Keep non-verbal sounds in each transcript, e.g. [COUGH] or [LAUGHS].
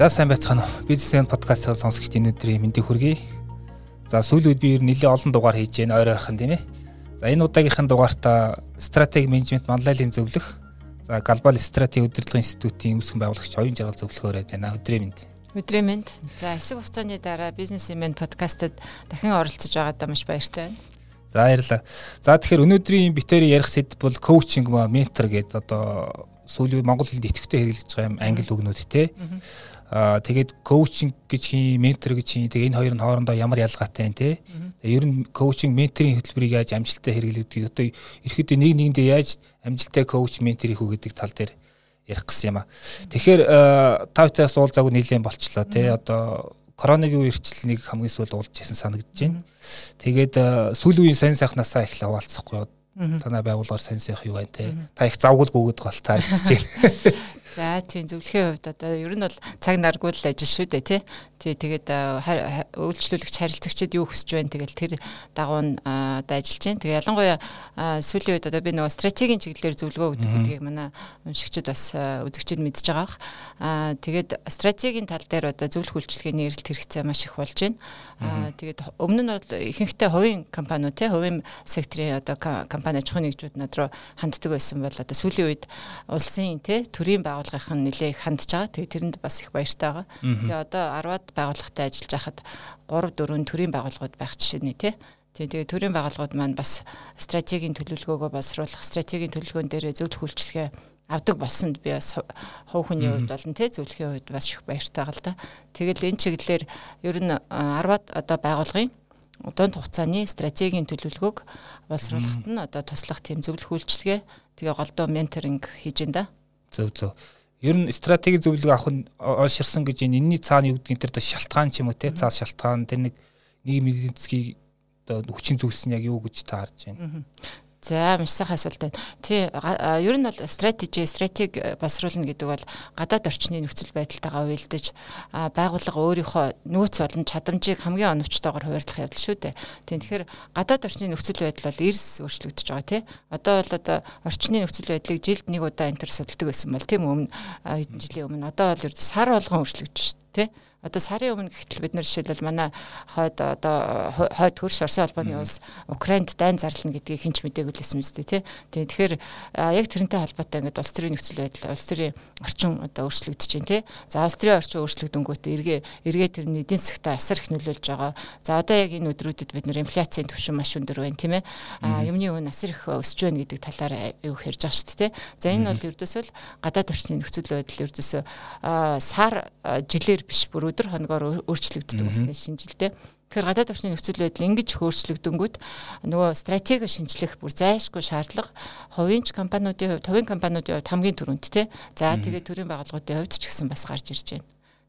За сайн байцгаана уу. Бизнесмен подкастын сонсогчдын өнөөдрийн мэндийг хүргэе. За сүүлийн үед би ер нь нэлээд олон дугаар хийж байна ойр ойрхон тийм ээ. За энэ удаагийнхын дугаартаа стратеги менежмент манлайлалын зөвлөх за глобал стратеги удирдлагын институтын үүсгэн байгуулагч оюун жаргал зөвлөхөөр байна. Өдрийн мэнд. Өдрийн мэнд. За хэсэг хугацааны дараа бизнесмен подкастад дахин оролцож байгаадаа маш баяртай байна. За баярлалаа. За тэгэхээр өнөөдрийн битэрийн ярих сэдв бол коучинг ба ментор гэдэг одоо сүүлийн Монгол хэлд идэвхтэй хэрэглэж байгаа юм англи үгнүүд те. Аа тэгээд коучинг гэж хин ментор гэж хин тэгээд энэ хоёр нь хоорондоо ямар ялгаатай вэ те. Ер нь коучинг менторийн хөтөлбөрийг яаж амжилттай хэрэглэдэг одоо ерөөхдөө нэг нэгэндээ яаж амжилттай коуч ментор хийх үү гэдэг тал дээр ярих гэсэн юм а. Тэгэхээр тавтаас уулзаагүй нэлээд болчлоо те. Одоо коронавигийн үерчил нэг хамгийн сүүл уулж ясан санагдаж байна. Тэгээд сүүлийн үеийн сайн сайхнасаа эхлээ хаваалцахгүй танай байгууллагаар сонь сайх юу байна те. Та их завгуулгүйгээд гал таарч байна. [LAUGHS] За тийм зөвлөхийн хувьд одоо ер нь бол цаг наргүй л ажил шүү дээ тий. Тий тэгээд үйлчлүүлэгч харилцагчид юу хүсэж байна тэгэл тэр дагуу нь одоо ажиллаж байна. Тэгээ ялангуяа сүүлийн үед одоо би нөгөө стратегийн чиглэлээр зөвлөгөө өгдөг гэдгийг манай уншигчид бас үзэгчид мэдж байгаа. Аа тэгээд стратегийн тал дээр одоо зөвлөх үйлчлэгээний эрэлт хэрэгцээ маш их болж байна. Аа тэгээд өмнө нь бол ихэнхдээ хувийн компаниуд тий хувийн секторын одоо компани аж ахуйн нэгжүүд над руу ханддаг байсан бол одоо сүүлийн үед улсын тий төрийн байгууллагын нэлээ их хандж байгаа. Тэгээд тэрэнд бас их баяртай байгаа. Тэгээ одоо 10-аад байгууллагатай ажиллаж байхад 3 4 төрийн байгууллагууд байх жишээ нэ тий. Тэгээ төрийн байгууллагууд маань бас стратегийн төлөвлөгөөгөө боловсруулах, стратегийн төлөвлөгөөн дээр зөвлөх үйлчлэгээ авдаг болсонд би бас хов хүний хувьд болон тий зөвлөхийн хувьд бас их баяртай гал да. Тэгэл энэ чиглэлээр ер нь 10-аад одоо байгуулгын дунд хугацааны стратегийн төлөвлөгөөг боловсруулахад нь одоо туслах тийм зөвлөх үйлчлэгээ тэгээ голдоо менторинг хийж энэ да. Зөв зөв ер нь стратеги зөвлөгөө авах нь олширсан гэж энэ энэний цаана юу гэдгийг тэр шалтгаан ч юм уу те цаас шалтгаан тэр нэг нийгмийн засгийн одоо хүчин зүйлс нь яг юу гэж та харж байна. За маш сайхан асуулт байна. Тий ер нь бол стратеги стратеги боловсруулна гэдэг бол гадаад орчны нөхцөл байдалтайгаа уялдаж байгууллага өөрийнхөө нөөц болон чадамжийг хамгийн оновчтойгоор хуваарлах явдал шүү дээ. Тий тэгэхээр гадаад орчны нөхцөл байдал бол эрс өөрчлөгдөж байгаа тий. Одоо бол одоо орчны нөхцөл байдлыг жилд нэг удаа энэ төр судалдаг байсан бол тийм өмнө хэдэн жилийн өмнө одоо бол сар болгон өөрчлөгдөж шүү дээ тий Одоо сарын өмнө гэтэл бид нар жишээлбэл манай хойд одоо хойд хөрш Оросын холбооны улс Украинд дайн зарлана гэдгийг хинч мдээгүй л байсан үстэй тий. Тэгэхээр яг тэрнтэй холбоотой ингээд улс төрийн нөхцөл байдал улс төрийн орчин одоо өөрчлөгдөж байна тий. За улс төрийн орчин өөрчлөгдөнгүүтээ эргээ эргээ тэрний эдийн засгтаа асар их нөлөөлж байгаа. За одоо яг энэ өдрүүдэд бид нар инфляцийн түвшин маш өндөр байна тийм ээ. Юмны үн асар их өсөж байна гэдэг талаар аюу хэрж байгаа шүү дээ тий. За энэ бол ердөөсөө л гадаад орчны нөхцөл байдал ердөөсөө сар жилээр биш бүр өдөр хоногоор өөрчлөгддөг басны шинжилтэй. Тэгэхээр гадаад орчны нөхцөл байдал ингэж өөрчлөгдөнгүүт нөгөө стратеги шинжлэх бүр зайлшгүй шаардлага хувийн компаниудын хувьд хувийн компаниудын хувьд хамгийн түрүүнд тий. За тэгээд төрийн байгууллагуудын хувьд ч гэсэн бас гарч ирж байна.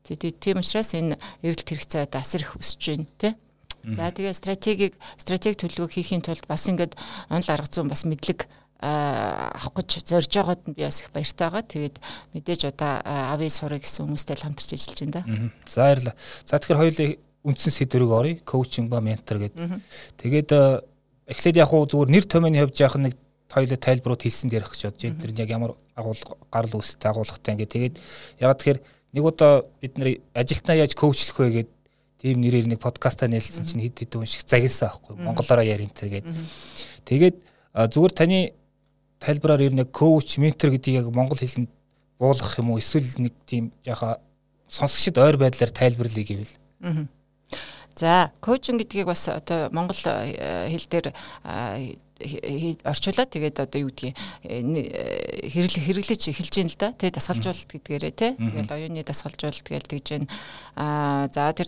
Тэгээд тийм учраас энэ эрэлт хэрэгцээ одоо асар их өсөж байна тий. За тэгээ стратегийг стратеги төлөвлөгөө хийхийн тулд бас ингээд онл арга зүйн бас мэдлэг авах гэж зорж байгаад нь би бас их баяртай байгаа. Тэгээд мэдээж одоо авъя сурах гэсэн хүмүүстэй л хамтарч ажиллаж байна да. За баярлалаа. За тэгэхээр хоёулаа үндсэн сэдвэрийг оръё. Коучинг ба ментор гэдэг. Тэгээд эхлээд яг хуу зүгээр нэр томьёоны хувьд яах нэг хоёулаа тайлбарууд хэлсэн дээрх гэж бодож байна. Тэр нь яг ямар агуулга гарал үүсэлтэй агуулгатай ингээд тэгээд яг тэгэхээр нэг удаа бид нэр ажилтнаа яаж коучлах вэ гэдэг тийм нэрээр нэг подкастаа нээлтсэн чинь хэд хэд унших загинсан аахгүй монголоор ярин тэр гээд тэгээд зүгээр таны тайлбараар ер нь коуч ментор гэдгийг яг монгол хэлэнд буулгах юм уу эсвэл нэг тийм яха сонсогчд ойр байдлаар тайлбарлая гэвэл. За, коучинг гэдгийг бас одоо монгол э, хэл дээр орчуулаад тэгээд одоо юу гэдгийг хэрэглэж хэрэглэж эхэлж байна л да. Тэгээ дасгалжуулалт гэдгээрээ тий. Тэгэл оюуны дасгалжуулалт гэж тэгж байна. Аа за тэр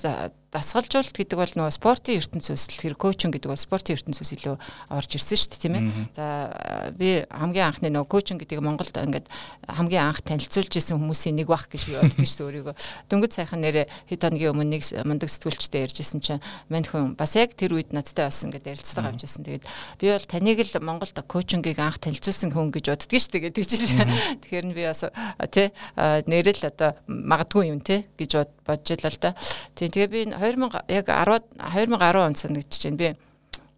дасгалжуулалт гэдэг бол нөгөө спортын ертөнцөөс л тэр коучинг гэдэг бол спортын ертөнцөөс илүү орж ирсэн шүү дээ тийм ээ. За би хамгийн анхны нөгөө коучинг гэдгийг Монголд ингээд хамгийн анх танилцуулж исэн хүмүүсийн нэг бах гэж боддог шүү дээ өөрийгөө. Дөнгөж сайхан нэрээ хэд хоногийн өмнө нэг мундаг сэтгүүлчтэй ярьжсэн чинь мань хүн бас яг тэр үед надтай бас ингээд ярилцлага авч ирсэн. Тэгээд би бол таныг л Монголд коучингийг анх танилцуулсан хүн гэж боддог шүү дээ гэдэг чинь. Тэгэхээр би бас тий нэрэл одоо магадгүй юм тий гэж бодож байлаа л да. Тий тэгээ би 2000 яг 10 2010 он санагдчихэв би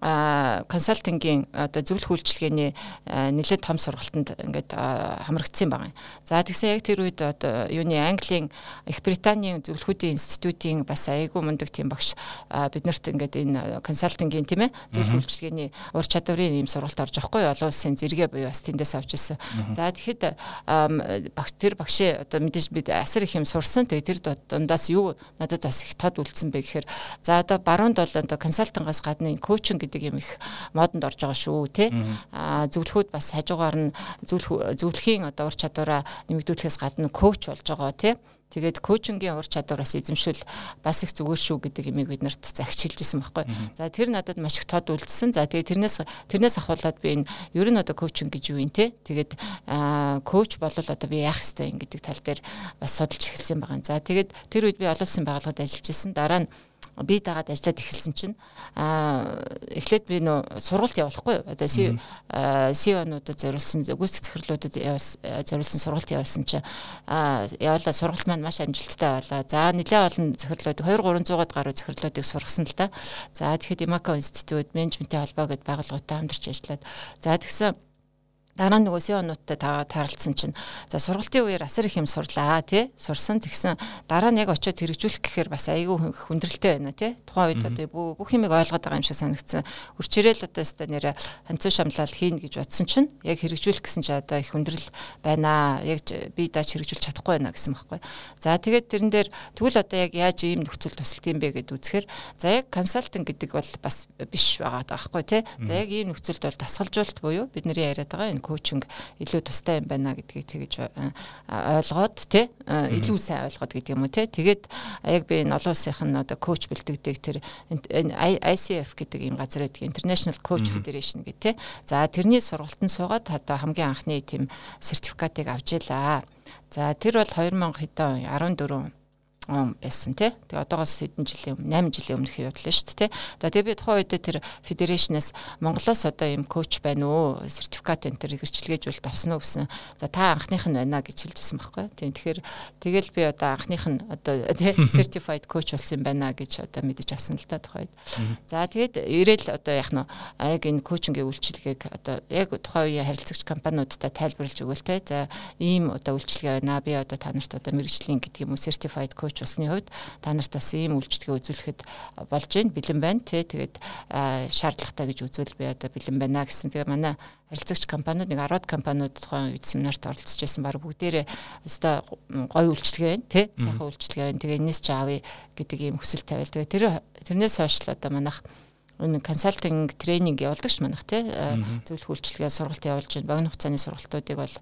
консалтингийн одоо зөвлөх үйлчилгээний нэлээд том сургалтанд ингээд хамрагдсан байгаа юм. За тэгсэн яг тэр үед одоо юуны Английн Их Британийн зөвлөхүүдийн институтийн бас айгүй мундаг тийм багш биднэрт ингээд энэ консалтингийн тийм ээ зөвлөх үйлчилгээний ур чадварын ийм сургалт орж байхгүй олон улсын зэрэгэ буюу бас тэндээс авч ирсэн. За тэгэхэд багш тэр багшийн одоо мэдээж бид асар их юм сурсан. Тэгээ тэр дундаас юу надад бас их тод үлдсэн бэ гэхээр за одоо баруунд бол одоо консалтингаас гадна коучинг гэдэг юм их модонд орж байгаа шүү тий. А зөвлөхүүд бас хажуугаар нь зөвлөх зөвлөхийн одоо ур чадвараа нэмэгдүүлэхээс гадна коуч болж байгаа тий. Тэгээд коучингийн ур чадвараас эзэмшил бас их зүгээр шүү гэдэг имийг бид нарт захичилжсэн байхгүй. За тэр надад маш их тод үлдсэн. За тэгээд тэрнээс тэрнээс ахуулаад би энэ ер нь одоо коучинг гэж юу юм те. Тэгээд коуч болвол одоо би яах ёстой юм гэдэг тал дээр бас судалж эхэлсэн байгаа. За тэгээд тэр үед би олон улсын байгууллагад ажиллаж исэн. Дараа нь би дагаад ажиллаад эхэлсэн чинь аа эхлээд би нөө сургалт явуулахгүй одоо CEO-нуудад зориулсан гүйцэтгэх захирлуудад зориулсан сургалт явуулсан чинь аа явуулаа сургалт маань маш амжилттай болоо. За нэлээ олон захирлууд 2 300-аад гаруй захирлуудыг сургасан л да. За тэгэхэд Imako институт менежментийн холбоо гэдээ байгууллагатай хамтарч ажиллаад за тэгсэн дараа нь нөгөө сионуудтай тааралцсан чинь. За сургалтын үеэр асар их юм сурлаа тий? Сурсан тэгсэн. Дараа нь яг очиод хэрэгжүүлэх гэхээр бас айгүй хүндрэлтэй байна тий? Тухайн үед одоо бүх юмыг ойлгоод байгаа юм шиг санагдсан. Үрчээрэл одоо өстой нэрэ ханцуу шамлал хийн гэж бодсон чинь яг хэрэгжүүлэх гэсэн чинь одоо их хүндрэл байна. Яг би даач хэрэгжүүлж чадахгүй байна гэсэн байхгүй за тэгээд тэрэн дээр тэгвэл одоо яг яаж ийм нөхцөл тусалт юм бэ гэд үзэхээр за яг консалтинг гэдэг бол бас биш байгаа байхгүй тий? За яг ийм нөхцөлд бол тасгалжуулалт буюу бидний яриад байгаа энэ коучинг илүү тустай юм байна гэдгийг тэгэж э, ойлгоод тий э, илүү сайн ойлгоод гэдэг юм уу тий тэгээд яг би энэ олон улсынх нь одоо коуч бэлтгэдэг тэр ICF гэдэг юм газар байдаг International Coach Federation гэх тий за тэрний сургалтанд суугаад одоо хамгийн анхны тийм сертификатыг авч ялаа за тэр бол 2000 хэдэн 14 он байсан тий. Тэгээ одоогоос хэдэн жилийн өмнө 8 жилийн өмнөх явдал шүү дээ тий. За тэгээ би тухайн үед тэр федерашнаас Монголоос одоо юм коуч байна уу? Сертификат энэ төр хэрэгжилгээжүүлэлт авсан уу гэсэн. За та анхных нь байна гэж хэлжсэн байхгүй. Тийм тэгэхээр тэгэл би одоо анхных нь одоо тий [LAUGHS] certified coach болсон юм байна гэж одоо мэдэж авсан л та тухайн үед. За тэгээд ирээл одоо яг нь яг энэ коучингийн үйлчилгээг одоо яг тухайн үеийн харилцагч компаниудтай тайлбарлаж өгөөл тий. За ийм одоо үйлчилгээ байна. Би одоо та нарт одоо мэрэгжлийн гэдэг юм уу certified coach явж усны хувьд та нарт бас ийм үйлчлэгээ үзүүлэхэд болж гин бэлэн байна тий тэгээд шаардлагатай гэж үзвэл би одоо бэлэн байна гэсэн. Тэгээ манай харилцагч компаниуд нэг 10 компаниуд тухайн үед семинарт оролцож байсан баг бүгдээрээ өстой гоё үйлчлэгээ байна тий сайхан үйлчлэгээ байна. Тэгээ энэс ч аавь гэдэг ийм хүсэл тавиал. Тэгээ тэр тэрнээс хойш л одоо манайх энэ консалтинг тренинг явуулдаг ш манайх тий зөвлөх үйлчлэгээ сургалт явуулж байна. Богино хугацааны сургалтуудыг бол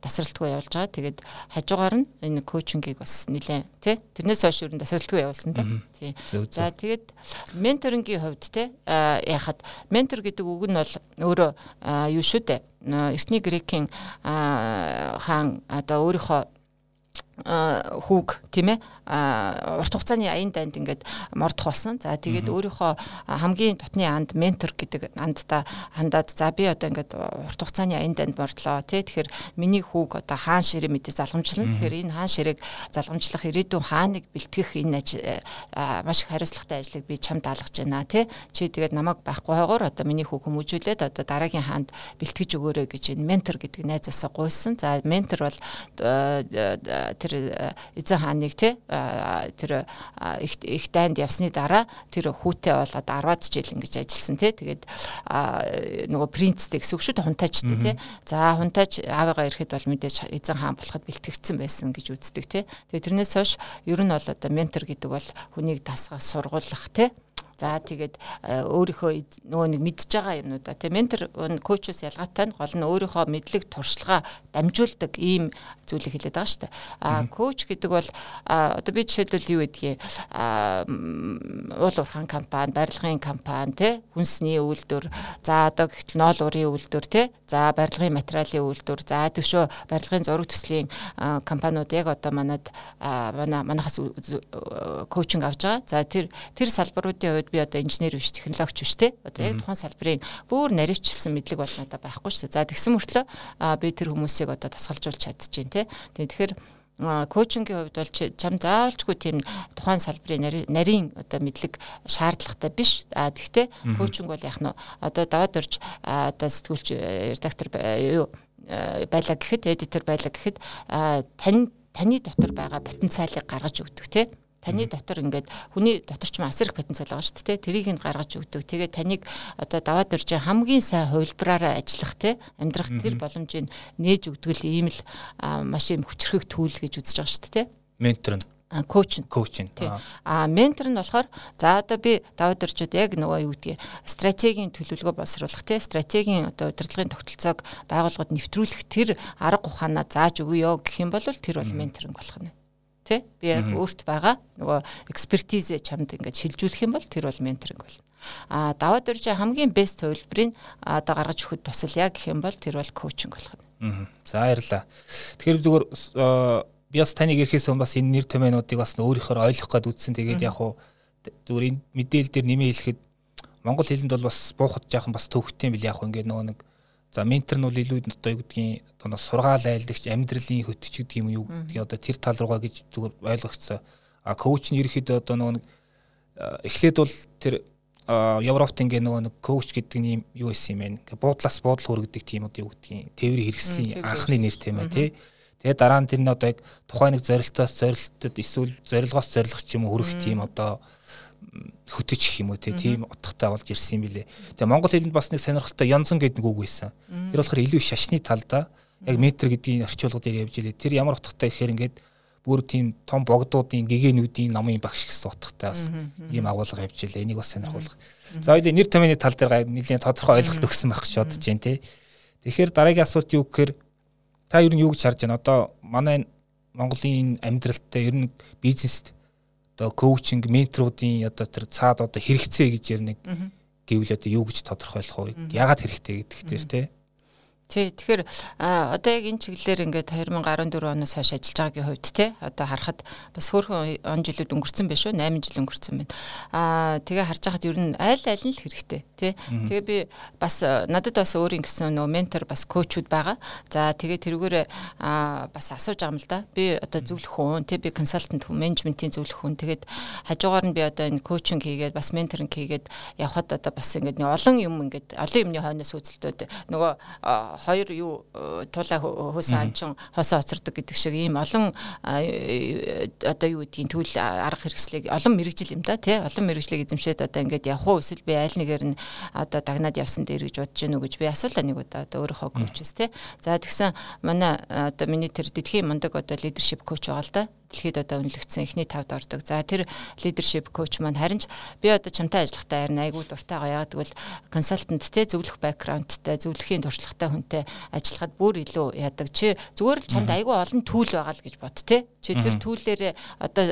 тасралтгүй явуулж байгаа. Тэгээд хажуугаар нь энэ коучингийг бас нэлээ тий тэрнээс хойш юу тасралтгүй явуулсан тий. За тэгээд менторингийн хувьд тий яхад ментор гэдэг үг нь бол өөрөө юу шүү дээ. Эртний грекийн хаан одоо өөрийнхөө хүүг тийм ээ урт хугацааны аян данд ингээд мордох болсон. За тэгээд өөрийнхөө хамгийн дотны анд ментор гэдэг андта хандаад за би одоо ингээд урт хугацааны аян данд мордлоо тий. Тэгэхээр миний хүүг одоо хаан ширээ мэдээ залгамжлана. Тэгэхээр энэ хаан ширээг залгамжлах ирээдүйн хааныг бэлтгэх энэ маш их хариуцлагатай ажлыг би чамд даалгаж байна тий. Чи тэгээд намайг байхгүй хойгоор одоо миний хүүг хүмүүжүүлээд одоо дараагийн хаанд бэлтгэж өгөөрэй гэж энэ ментор гэдэг найзаасаа гуйсан. За ментор бол тэр эзэн хааныг тий тэр их дайнд явсны дараа тэр хүүтэй болоод 10-аад жил ингэж ажилласан тий тэгээд нөгөө принцтэй гэсэн үг шүү дээ хунтаачтай тий за хунтаач аавыгаа ирэхэд бол мэдээж эзэн хаан болоход бэлтгэгдсэн байсан гэж үздэг тий тэгээд тэрнээс хойш ер нь бол одоо ментор гэдэг бол хүнийг дасгах сургуулах тий За тэгээд э, өөрийнхөө нөгөө нэг мэдж байгаа юмнуудаа тийм ментор коучос ялгаатай нь гол нь өөрийнхөө мэдлэг туршлага дамжуулдаг ийм зүйлийг хэлээд байгаа шүү дээ. А коуч гэдэг бол одоо би жишээлбэл юу гэдгийг уул уурхайн компани, барилгын компани тий хүнсний үйлдвэр за одоо гэтэл ноол урын үйлдвэр тий за барилгын материалын үйлдвэр за төвшөө барилгын зураг төслийн компаниуд яг одоо манад манай манахаас коучинг авч байгаа. За тэр тэр салбаруудын хувьд би одоо инженер биш технологич биш те одоо яг тухайн салбарын бүр наривчлсан мэдлэг бол надад байхгүй шүү. За тэгсэн мөртлөө би тэр хүмүүсийг одоо тасгалжуулж чадчихээн те. Тэгэхээр коучингийн хувьд бол чам заавалчгүй тийм тухайн салбарын нарийн одоо мэдлэг шаардлагатай биш. А тэгвэл коучинг бол яг нь одоо даваад орж одоо сэтгүүлч редактор юу байлаа гэхэд эдитор байлаа гэхэд тань таны дотор байгаа потенциалыг гаргаж өгдөг тийм Таны дотор ингээд хүний дотор ч асар их потенциал байгаа шүү дээ. Тэрийг нь гаргаж өгдөг. Тэгээд таныг одоо даваад ирж хамгийн сайн хувилбараараа ажиллах те амьдрах тэр боломжийг нээж өгдөг л ийм л маш юм хүчрхэг түүл гэж үзэж байгаа шүү дээ. Ментор нь? Коуч коуч нь а ментор нь болохоор за одоо би даваад ирчүүд яг нөгөө юу гэдгийг стратегийн төлөвлөгөө боловсруулах тий стратегийн одоо удирдлагын тогтолцоог байгууллагад нэвтрүүлэх тэр арга ухаанаа зааж өгөө гэх юм бол тэр бол менторинг болох нь тий би яг өөрт байгаа нөгөө экспертизээ чамд ингээд шилжүүлэх юм бол тэр бол менторинг болно а даваад ирж хамгийн бест хувилбарыг одоо гаргаж өгөхөд тусал яг гэх юм бол тэр бол коучинг болох нь. За баярлаа тэгэхээр зүгээр би бас таныг ирэхээс өмнө бас энэ нэр томьёонуудыг бас өөрийнхөө ойлгох гээд үзсэн. Тэгээд яг хуу зүгээр энэ мэдээлэл дээр нэмээ хэлэхэд монгол хэлэнд бол бас буухад жаахан бас төвхтэй юм бил яг ингээд нөгөө нэг За ментор нь бол илүү одоо юу гэдгийг одоо сургаал айлдагч амьдралын хөтч гэдэг юм юу гэдгийг одоо тэр тал руугаа гэж зүгээр ойлгогдсон. А коуч нь ерөөхдөө одоо нөгөө нэг эхлээд бол тэр Европт ингээ нөгөө нэг коуч гэдэг нь юу исэн юм бэ? Буудлаас буудал хүргэдэг тийм одоо юу гэдгийг тээврийн хэрэгслийн анхны нэр тийм ээ тий. Тэгээ дараа нь тэр нь одоо яг тухайн нэг зорилтоос зорилтод эсвэл зорилгоос зорилго ч юм уу хүрэх тийм одоо хөтөч гэх юм уу тийм утгатай болж ирсэн юм билэ. Тэгээ монгол хэлэнд бас нэг сонирхолтой янзан гэдэг нэг үг байсан. Тэр болохоор илүү шашны талдаа яг метр гэдгийг орчуулгад явж илээ. Тэр ямар утгатай гэхээр ингээд бүр тийм том богдуудын гэгээнүүдийн намын багш гэсэн утгатай бас ийм агуулга явж илээ. Энийг бас сонирхолтой. За хоёул нэр томьёоны тал дээр нэлийн тодорхой ойлголт өгсөн байх гэж бодож байна тий. Тэгэхээр дараагийн асуулт юу гэхээр та ер нь юу гэж харж байна? Одоо манай Монголын амьдралтай ер нь бизнест одоо коучинг менторуудын одоо тэр цаад одоо хэрэгцээ гэж ярь нэг гэвэл одоо юу гэж тодорхойлох вэ? Яагаад хэрэгтэй гэдэг дээр те Тий, тэгэхээр одоо яг энэ чиглэлээр ингээд 2014 оноос хойш ажиллаж байгаагийн хувьд те одоо харахад бас хөөрхөн он жилүүд өнгөрцөн биш үү? 8 жил өнгөрцөн байна. Аа тэгээ харж байхад ер нь аль аль нь л хэрэгтэй тий. Тэгээ би бас надад бас өөрийн гэсэн нөө ментор бас коучуд байгаа. За тэгээ тэрүүгээр аа бас асууж байгаа юм л да. Би одоо зөвлөх хүн тий би консалтант хүн, менежментийн зөвлөх хүн. Тэгээд хажуугаар нь би одоо энэ коучинг хийгээд бас менторинг хийгээд явхад одоо бас ингээд олон юм ингээд олон юмны хойноос үзэлтүүд нөгөө хоёр юу э, тулаа хөөсөн анчин хосоо оцордог гэдэг шиг ийм олон одоо юу гэдгийг түүл арга хэрэгслийг олон мэрэгжил юм да тий? Олон мэрэгжлийг эзэмшээд одоо ингээд явах уу эсвэл би аль нэгээр нь одоо дагнаад явсан дээр гэж бодож гэнэ үү гэж би асуулаа нэг удаа одоо өөрийнхөө коучс тий? За тэгсэн манай одоо миний тэр дэлхийн мундаг одоо лидершип коуч байгаа л да дэлхийд одоо үнэлэгдсэн эхний тавд ордог. За тэр leadership coach маань харин ч би одоо чамтай ажиллахтаа харин айгүй дуртай байгаа. Яг тэгвэл консалтант те зөвлөх бэкграундтай, зөвлөхийн туршлагатай хүнтэй ажиллахад бүр илүү яадаг. Чи зүгээр л чамд айгүй олон түүл байгаа л гэж бод те. Чи тэр түүлээрээ одоо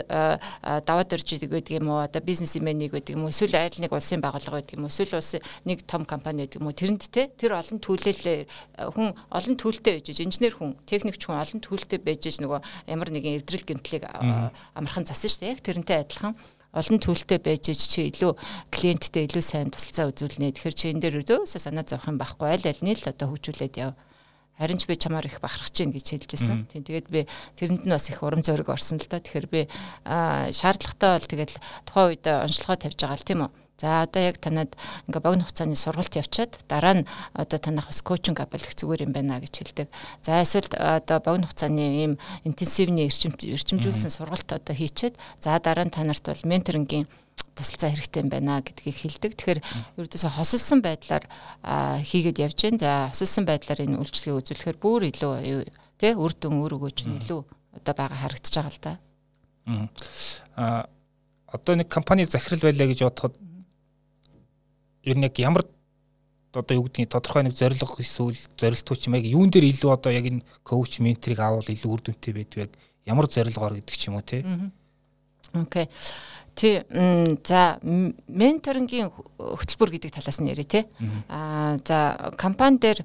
даваад ирж байдаг юм уу? Одоо бизнесменийг байдаг юм уу? Эсвэл айл нэг улсын байгууллага байдаг юм уу? Эсвэл улсын нэг том компани байдаг юм уу? Тэрэнд те тэр олон түлээлээ хүн олон түлтэй байж инженер хүн, техникч хүн олон түлтэй байж нөгөө ямар нэгэн эвдрэл гэмт гэмтлийг амархан засан шүү дээ. Яг тэрнтэй адилхан олон төлөлтэй байж чи илүү клиенттэй илүү сайн тусалцаа үзүүлнэ. Тэгэхээр чи энэ дээр өдөөсөө санаа зовох юм байхгүй аль альний л одоо хөгжүүлээд яв. Харин ч би чамаар их бахархаж чинь гэж хэлж байсан. Тийм тэгээд би тэрэнд нь бас их урам зориг орсон л доо. Тэгэхээр би шаардлагатай бол тэгээд тухайн үед онцлогоо тавьж байгаа л тийм үү За одоо яг танад ингээ богино хугацааны сургалт явчаад дараа нь одоо танах бас коучинг авах зүгээр юм байна гэж хэлдэг. За эсвэл одоо богино хугацааны ийм интенсивний эрчим эрчимжүүлсэн сургалт одоо хийчээд за дараа нь танарт бол менторингийн тусалцаа хэрэгтэй юм байна гэдгийг хэлдэг. Тэгэхээр ердөөсө хосолсон байдлаар хийгээд явж гэн. За хосолсон байдлаар энэ үйлчлэгийг үзүүлэхээр бүр илүү тий үр дүн өөр өгөөж нь илүү одоо байгаа харагдаж байгаа л да. Аа одоо нэг компани захирал байлаа гэж бодоход ер нь яг ямар одоо юу гэдгийг тодорхой нэг зорилго эсвэл зорилтгүй ч юм яг юун дээр илүү одоо яг энэ коуч менторыг авал илүү үр дүнтэй байдаг яг ямар зорилгоор гэдэг ч юм уу тий. Окей. Тий за менторингийн хөтөлбөр гэдэг талаас нь ярив тий. Аа за компани дээр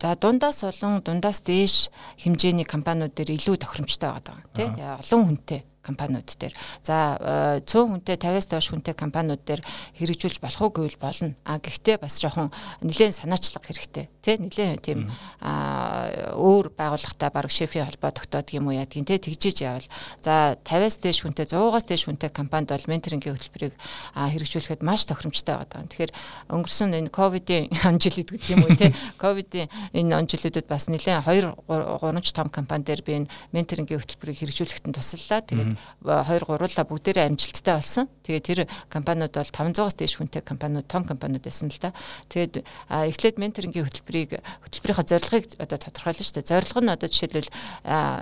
за дундаас олон дундаас дээш хэмжээний компаниуд дээр илүү тохиромжтой байгаа даа тий. Олон хүнтэй компаниуд дээр. За 100 хүнтэй 50-аас доош хүнтэй компаниуд дээр хэрэгжүүлж болох уу гэвэл болно. А гэхдээ бас жоохон нэлээд санаачлага хэрэгтэй. Тэ нэлээд тийм өөр байгууллагатай баг шефийн холбоо тогтоодог юм уу ядгийн тэ тэгжиж явал. За 50-аас дээш хүнтэй 100-аас дээш хүнтэй компанид бол менторингийн хөтөлбөрийг хэрэгжүүлэхэд маш тохиромжтой байгаа. Тэгэхээр өнгөрсөн энэ ковидын [LAUGHS] он жил гэдэг юм уу те ковидын энэ он жилүүдэд бас нэлээд 2 3 том компани дээр би энэ менторингийн хөтөлбөрийг хэрэгжүүлэхэд туслалаа. Тэгээд 2 гуруула бүгдээрээ амжилттай болсон. Тэгээд тэр компаниуд бол 500-аас дээш хүнтэй компаниуд том компаниуд байсан л да. Тэгээд эхлээд менторингийн хөтөлбөрийг хөтөлбөрийнхөө зорилгыг одоо тодорхойлно шүү дээ. Зорилго нь одоо жишээлбэл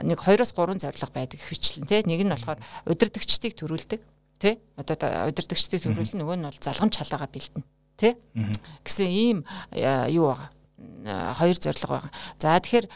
нэг 2-оос 3 зорилго байдаг хвчлэн те. Нэг нь болохоор удирдгчдыг төрүүлдэг тий одоо удирдгчдыг төрүүлнэ нөгөө нь бол залгамж халаагаа бэлдэнэ тий гэсэн ийм юу байгаа хоёр зорилго байгаа. За тэгэхээр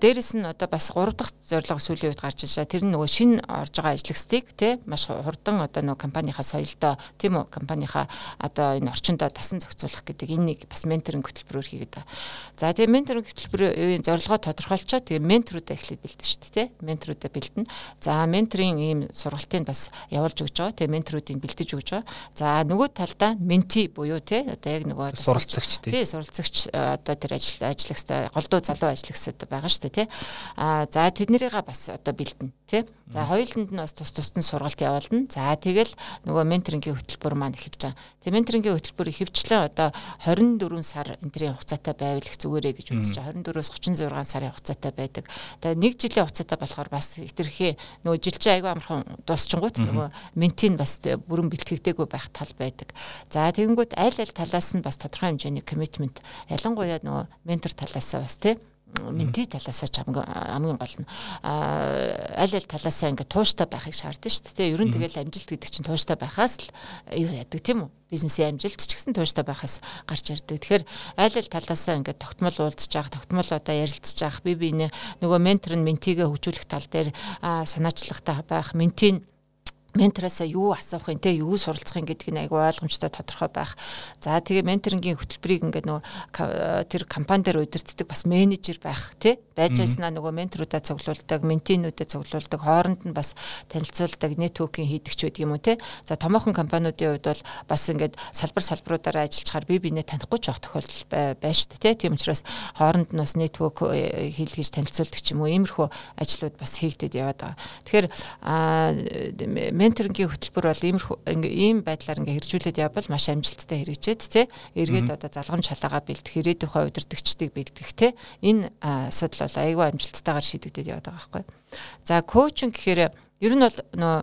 дээрэс нь одоо бас гурав дахь зорилго сүүлийн үед гарч ирж байгаа. Тэр нь нөгөө шинэ орж байгаа ажлагчдыг тий маш хурдан одоо нөгөө компанийнхаа соёлдоо тийм үү компанийнхаа одоо энэ орчиндөө тасан зохицуулах гэдэг энийг бас менторинг хөтөлбөрөөр хийгээд байгаа. За тэгээ менторинг хөтөлбөрийн зорилгоо тодорхойлчоо тэгээ менторуудаа эхлээд бэлдэн шүү дээ тий менторуудаа бэлдэн. За менторын ийм сургалтыг бас явуулж өгч байгаа. Тэгээ менторуудыг бэлдэж өгч байгаа. За нөгөө талдаа менти буюу тий одоо яг нөгөө суралцагч тий суралцагч одоо тэр ажил ажиллахстай голдуу залуу ажиллахсад байгаа шүү дээ тий. А за тэднэрийгээ бас одоо бэлдэнэ тий. За хоёуланд нь бас тус тусад нь сургалт явуулна. За тэгэл нөгөө менторингийн хөтөлбөр маань эхэлж байгаа. Тэгээ менторингийн хөтөлбөр ихэвчлэн одоо 24 сар энтрийн хугацаатай байвал их зүгээрээ гэж үзэж байгаа. 24-өөс 36 сарын хугацаатай байдаг. Тэгээ нэг жилийн хугацаатай болохоор бас хэтэрхий нөгөө жил чинь айгүй амархан дуусчингууд нөгөө ментийн бас бүрэн бэлтгэгдээгүй байх тал байдаг. За тэгэнгүүт аль аль талаас нь бас тодорхой хэмжээний коммитмент ялангуяа нөгөө ментор талаасаа бас тий менти талаасаа ч хамгийн гол нь аль аль талаасаа ингээд тууштай байхыг шаардсан шүү дээ. Ер нь тэгэл амжилт гэдэг чинь тууштай байхаас л юу яадаг тийм үү? бизнесийн амжилт ч гэсэн тууштай байхаас гарч ирдэг. Тэгэхээр аль аль талаасаа ингээд тогтмол уулзж байгаа, тогтмол одоо ярилцж байгаа, би бинэ нөгөө ментор нь ментигээ хөгжүүлэх тал дээр санаачлагтай байх, ментийн ментороосоо юу асуух юм те юу суралцах юм нь айгүй ойлгомжтой тодорхой байх. За тэгээ менторингийн хөтөлбөрийг ингээд нөгөө тэр компани дээр удирддаг бас менежер байх те байж байснаа нөгөө менторуудаа цуглуулдаг, ментинүүдэд цуглуулдаг, хооронд нь бас танилцуулдаг, нэтворкинг хийдэг ч байдаг юм уу те. За томоохон компаниудын хувьд бол бас ингээд салбар салбаруудаараа ажиллачаар бие биенээ танихгүй ч явах тохиолдол байна шүү дээ те. Тийм учраас хооронд нь бас нэтворк э, хийлгэж танилцуулдаг ч юм уу иймэрхүү ажлууд бас хийгдэд яваад байгаа. Тэгэхээр менторингийн хөтөлбөр бол иймэрхүү ийм байдлаар ингээ хэрэгжүүлээд явбал маш амжилттай хэрэгжээд тий эргээд одоо залгамж халаагаа бэлдэх ирээдүйн удирдгчдыг бэлдэх тий энэ асуудал бол айгүй амжилттайгаар шийдэгдээд яваад байгаа байхгүй. За коучинг гэхээр Ер нь бол нөө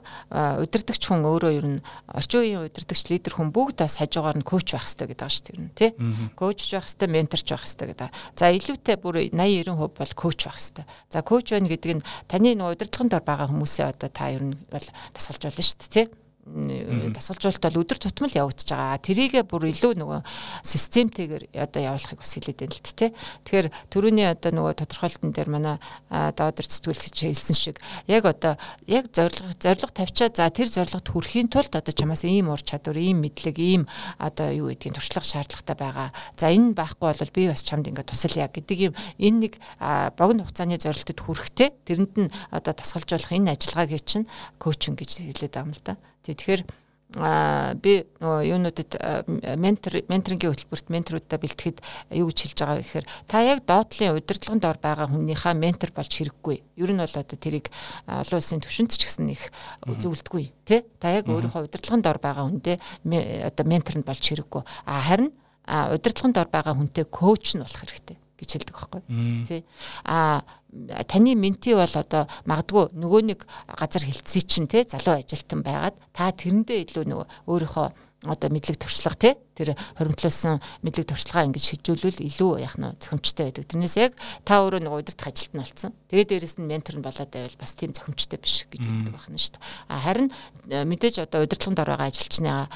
удирдахч хүн өөрөө ер нь орчин үеийн удирдахч лидер хүн бүгд бас хажуугаар нь коуч байх хэрэгтэй гэдэг шүү дээ. Ер нь тий. Коуч байх хэрэгтэй, менторч байх хэрэгтэй гэдэг. За илүүтэй бүр 80 90% бол коуч байх хэрэгтэй. За коуч байна гэдэг нь таны нөө удирдлагын дор байгаа хүмүүсээ одоо та ер нь бол тасалж болно шүү дээ тий дасгалжуулалт бол өдөр тутмал явагдаж байгаа. Тэрийгэ бүр илүү нөгөө системтэйгээр одоо явуулахыг бас хэлээд байна л тэ. Тэгэхээр төрөний одоо нөгөө тодорхойлолтын дээр манай доодор зэтгүүлч хэлсэн шиг яг одоо яг зорилго зорилго тавьчаа за тэр зорилгот хүрэхийн тулд одоо чамаас ийм ур чадвар, ийм мэдлэг, ийм одоо юу гэдгийг туршлага шаардлагатай байгаа. За энэ байхгүй бол би бас чамд ингээд тусалъя гэдэг юм энэ нэг богино хугацааны зорилтод хүрэхтэй тэрэнд нь одоо тасгалжуулах энэ ажиллагаагийн чинь коучинг гэж хэлээд байгаа юм л да. Тэгэхээр би нөгөө юунуудад ментор менторингийн хөтөлбөрт менторуудаа бэлтгэхэд юу гэж хэлж байгаа гэхээр та яг доотлын удирдлагын дор байгаа хүнийхээ ментор болж хэрэггүй. Ер нь бол одоо тэрийг олон улсын төвшөнд ч гэсэн их зөвлөдгүй тий. Та яг өөрийнхөө удирдлагын дор байгаа хүндээ одоо менторнд болж хэрэггүй. А харин удирдлагын дор байгаа хүнтэй коуч нь болох хэрэгтэй гэж хэлдэг байхгүй тий. А таны менти бол одоо магадгүй нөгөө нэг газар хилцээ чинь тий залуу ажилтан байгаад та тэрэндээ илүү нөгөө өөрийнхөө одоо мэдлэг туршлага тий тэр хоримтлуулсан мэдлэг туршлагаа ингэж шийдвэрлвэл илүү яах нь зохимжтой байдаг. Тэрнээс яг та өөрөө нэг удирдах ажилт нь болсон. Тэгээд дээрэс нь ментор нь болоод байвал бас тийм зохимжтой биш гэж үздэг байна шүү дээ. А харин э, мэдээж одоо удирдлагын дор байгаа ажилчныгаа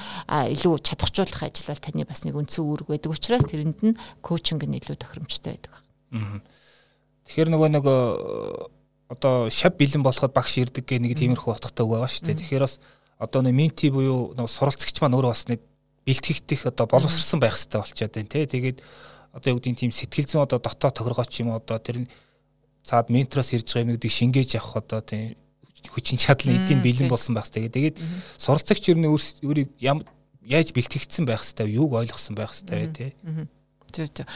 илүү чадахжуулах ажил бол таны бас нэг үндсэн үүрэг байдаг учраас тэрэнд нь коучинг нь илүү тохиромжтой байдаг. Тэгэхээр нөгөө нэг э, одоо шав бэлэн болоход багш ирдэг гэх нэг тиймэрхүү утгатай үг байгаа шүү дээ. Тэгэхээр бас одоо нэг менти буюу нэг суралцагч маань өөрөө бас нэг бэлтгэгдэх одоо боловсрсан байх хэрэгтэй болчиход байна тий. Тэгээд одоо юу гэдэг тийм сэтгэл зүйн одоо дотоод тохиргооч юм одоо тэр цаад ментороос ирж байгаа юмнуудыг шингээж авах одоо тийм хүчин чадлын эдийн бэлэн болсон байх хэрэгтэй. Тэгээд суралцагч юу нэ өөрийг яаж бэлтгэгдсэн байх хэрэгтэй, юуг ойлгосон байх хэрэгтэй тий. Зүг зүг.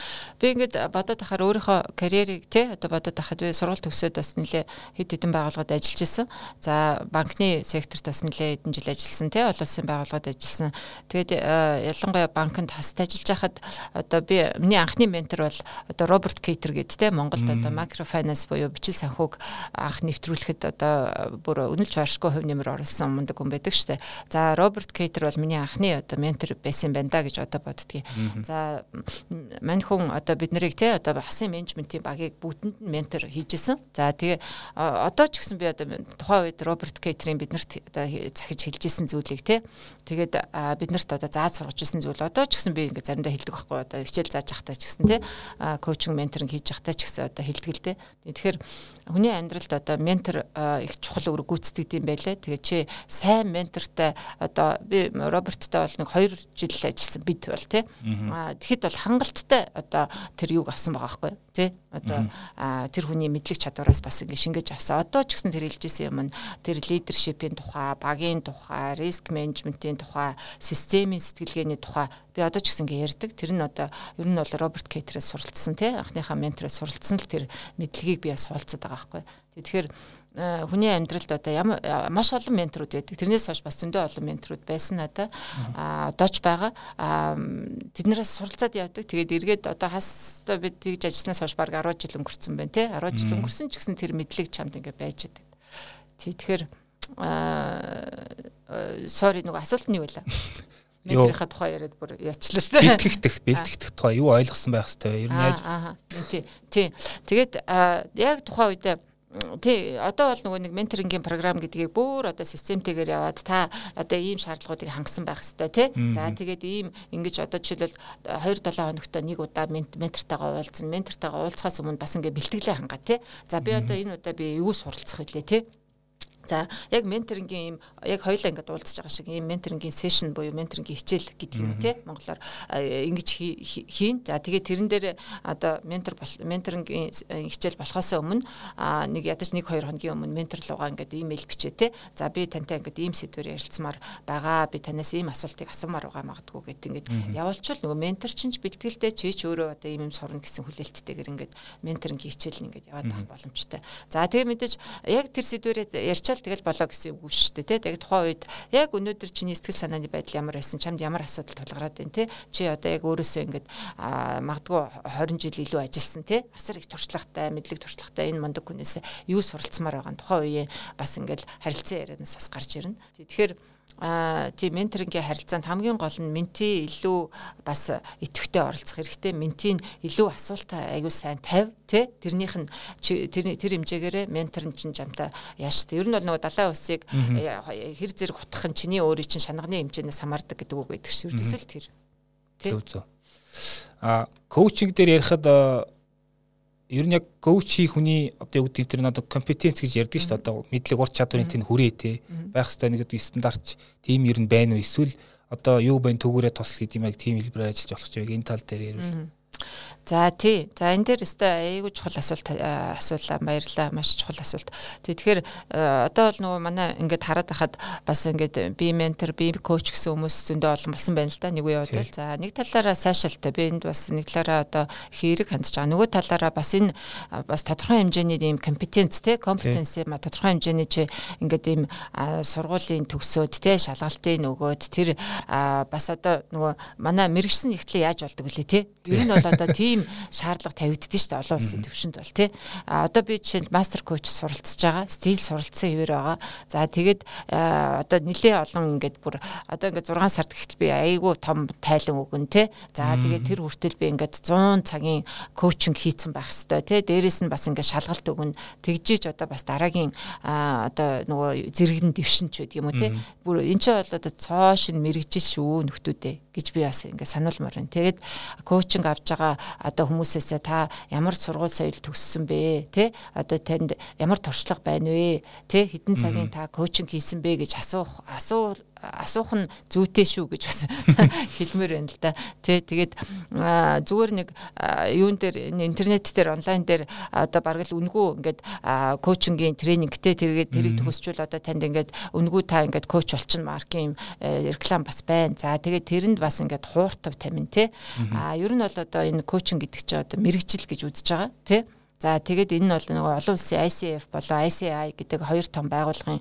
Би ингээд бодоод ахаар өөрийнхөө карьерийг тий одоо бодоод ахад би сургууль төгсөөд бас нэлээ хэд хэдэн байгууллагад ажиллаж исэн. За банкны секторт бас нэлээ хэдэн жил ажилласан тий олон улсын байгууллагад ажилласан. Тэгээд ялангуяа банкнд хасд ажиллаж хахад одоо би миний анхны ментор бол одоо Роберт Кейтер гэдэг тий Монголд одоо макрофинанс буюу бичил санхүүг анх нэвтрүүлэхэд одоо бүр үнэлж баршгүй хувь нэмэр оруулсан мундаг хүн байдаг штэ. За Роберт Кейтер бол миний анхны одоо ментор байсан байна да гэж одоо боддгийг. За мань хүн одоо бид нарыг те одоо хасын менежментийн багийг бүгдэнд нь ментор хийжсэн. За тэгээ одоо ч гэсэн би одоо тухайн үед Роберт Кейтрийн биднэрт одоо захиж хэлжсэн зүйлийг те тэгээд биднэрт одоо зааж сургаж ирсэн зүйл одоо ч гэсэн би ингээ заримдаа хэлдэг байхгүй одоо хичээл зааж явахдаа ч гэсэн те коучинг менторинг хийж явахдаа ч гэсэн одоо хэлдэг л те. Тэгэхээр хүний амьдралд одоо ментор их чухал үүрэг гүйцэтгэдэг юм байлээ. Тэгээ чи сайн ментортай одоо би Роберттай бол нэг 2 жил ажилласан бид бол те. Тэгэхэд бол хангалт хангалттай одоо тэр юг авсан байгаа байхгүй тий? Одоо тэр хүний мэдлэг чадвараас бас ингэ шингээж авсан. Одоо ч гэсэн тэр хэлжсэн юм нь тэр лидершипийн тухай багийн тухай риск менежментийн тухай системийн сэтгэлгээний тухай би одоо ч гэсэн ингэ ярьдаг. Тэр нь одоо ер нь бол Роберт Кейтерээс суралцсан тий? Анхныхаа ментороос суралцсан л тэр мэдлэгийг би бас хуваалцаад байгаа байхгүй тэгэхээр Э, хүний амьдралд одоо ямар э, маш олон менторуд байдаг. Тэрнээс хойш бас зөндөө олон менторуд байсан надаа. А одооч байгаа. А тэднээс суралцаад явдаг. Тэгээд эргээд одоо хас бид тэгж ажилласнаас хойш баг 10 жил өнгөрцөн байна тий. 10 жил өнгөрсөн ч гэсэн тэр мэдлэг чамд ингээ байж байгаа. Тий тэгэхээр аа sorry нөгөө асуулт нь юу вэ? [LAUGHS] Менторийнхаа тухай яриад бүр яачлаа шүү дээ. Бэлтгэх, [LAUGHS] бэлтгэх тухай юу ойлгосон байх хэвээр. Ер нь яаж Тий. Тий. Тэгээд яг тухайн үедээ тий одоо бол нөгөө нэг менторингийн програм гэдгийг бүр одоо системтэйгээр яваад та одоо ийм шаардлагуудыг хангасан байх хэрэгтэй тий. За тэгээд ийм ингэж одоо жишээлбэл 2 7 хоногт нэг удаа ментортойгоо уулзсан. Ментортойгоо уулзахаас өмнө бас ингээ бэлтгэлээ хангаа тий. За би одоо энэ удаа би юу суралцах вүлээ тий За яг менторингийн ийм яг хоёлаа ингээд уулзж байгаа шиг ийм менторингийн сешн буюу менторингийн хичээл гэдэг юм тий монголоор ингэж хийн. За тэгээ тэрэн дээр одоо ментор менторингийн хичээл болохоос өмнө нэг ядаж 1 2 хоногийн өмнө ментор руугаа ингээд имэйл бичээ тий. За би тантай ингээд ийм сэдвээр ярилцмаар байгаа. Би танаас ийм асуултыг асуумаар байгаа магадгүй гэт ингээд явуулчвал нөгөө ментор чинь бэлтгэлтэй чи ч өөрөө одоо ийм юм сурна гэсэн хүлээлттэйгээр ингээд менторингийн хичээл нь ингээд яваад байх боломжтой. За тэгээ мэдээж яг тэр сэдвэрээ ярьчаа ачаал тэгэл болоо гэсэн үг шүү дээ тий. Тэгээд тухайн үед яг өнөөдөр чиний сэтгэл санааны байдал ямар байсан чамд ямар асуудал тулгараад байна тий. Чи одоо яг өөрөөсөө ингээд магадгүй 20 жил илүү ажилласан тий. Асар их туршлагатай, мэдлэг туршлагатай энэ мундаг хүнээс юу суралцмаар байгаа тухайн үеийн бас ингээд харилцан ярианаас бас гарч ирнэ. Тэгэхээр а тийм менторингийн харилцаанд хамгийн гол нь менти илүү бас идэвхтэй оролцох хэрэгтэй. Ментийн илүү асуултаа аягүй сайн тавь тий тэрнийх нь тэр тэр хэмжээгээрээ ментор нь чинь жамтаа яаш тий. Ер нь бол нөгөө далайн усыг э, хэр зэрэг утгах нь чиний өөрийн чинь шанагны хэмжээнээс хамаардаг гэдэг үг байдаг шүү. Төсөл тэр. Зөв зөв. А коучинг дээр ярихад ер нь яг коуч хий хүний одоо юу гэдэг тэр одоо компетенц гэж ярьдаг шүү дээ. Одоо мэдлэг ур чадварын тэнд хүрээ те байх хэвээр нэг стандартч тийм ер нь байна уу? Эсвэл одоо юу байна? Түүгээрээ тусал гэдэг юм яг тийм хэлбэрээр ажиллаж болох ч яг энэ тал дээр ярил. За тий. За энэ дээр өстой айгүй чухал асуулт асуулаа баярлаа. Маш чухал асуулт. Тэгэхээр одоо бол нөгөө манай ингээд хараад байхад бас ингээд би ментор, би коуч гэсэн хүмүүс зөндөө олон болсон байна л да. Нэг үе бодвол. За нэг талаараа сайшаалтай. Би энд бас нэг талаараа одоо хэрэг хандж байгаа. Нөгөө талаараа бас энэ бас тодорхой хэмжээний ийм компетенц тий, компетенц юм тодорхой хэмжээний чи ингээд ийм сургуулийн төгсөөд тий, шалгалтын нөгөөд тэр бас одоо нөгөө манай мэрэгсэн нэгтлээ яаж болдог вүлээ тий. Ер нь бол одоо тий ийм шаардлага тавигддээ шүү дээ олон улсын төвшөнд бол тий. А одоо би жишээнд мастер коуч суралцж байгаа, стил суралцсан хэвээр байгаа. За тэгээд одоо нэлээ олон ингээд бүр одоо ингээд 6 сард гэхэл би айгүй том тайлан өгөн тий. За тэгээд тэр хүртэл би ингээд 100 цагийн коучинг хийцэн байх хэвээр тий. Дээрээс нь бас ингээд шалгалт өгөн тэгжиж одоо бас дараагийн одоо нөгөө зэрэгэн дэвшинч байдаг юм уу тий. Бүр эн чинь бол одоо цоош нь мэрэгжил шүү нөхдүүдээ гэж би бас ингээд сануулмаар байна. Тэгээд коучинг авж байгаа одоо хүмүүсээсээ та ямар сургууль соёл төгссөн бэ те одоо танд ямар туршлага байна вэ те хэдэн цагийн та коучинг хийсэн бэ гэж асуух асуу асуух нь зүйтэй шүү гэж бас [LAUGHS] хэлмээр байна л да. Тэ тэгээд зүгээр нэг юун дээр интернет дээр онлайн дээр одоо бараг л үнгүү ингээд коучингийн тренингтэй тэргээд тэрийг төгсчүүл одоо танд ингээд үнгүү та ингээд коуч болчихно маркийн э, реклам бас байна. За тэгээд тэрэнд бас ингээд хууртав тамин те. А ер нь бол одоо энэ коучинг гэдэг чинь одоо мэрэгжил гэж үзэж байгаа те. За тэгээд энэ нь бол нөгөө олон улсын ICF болон ICI гэдэг хоёр том байгууллагын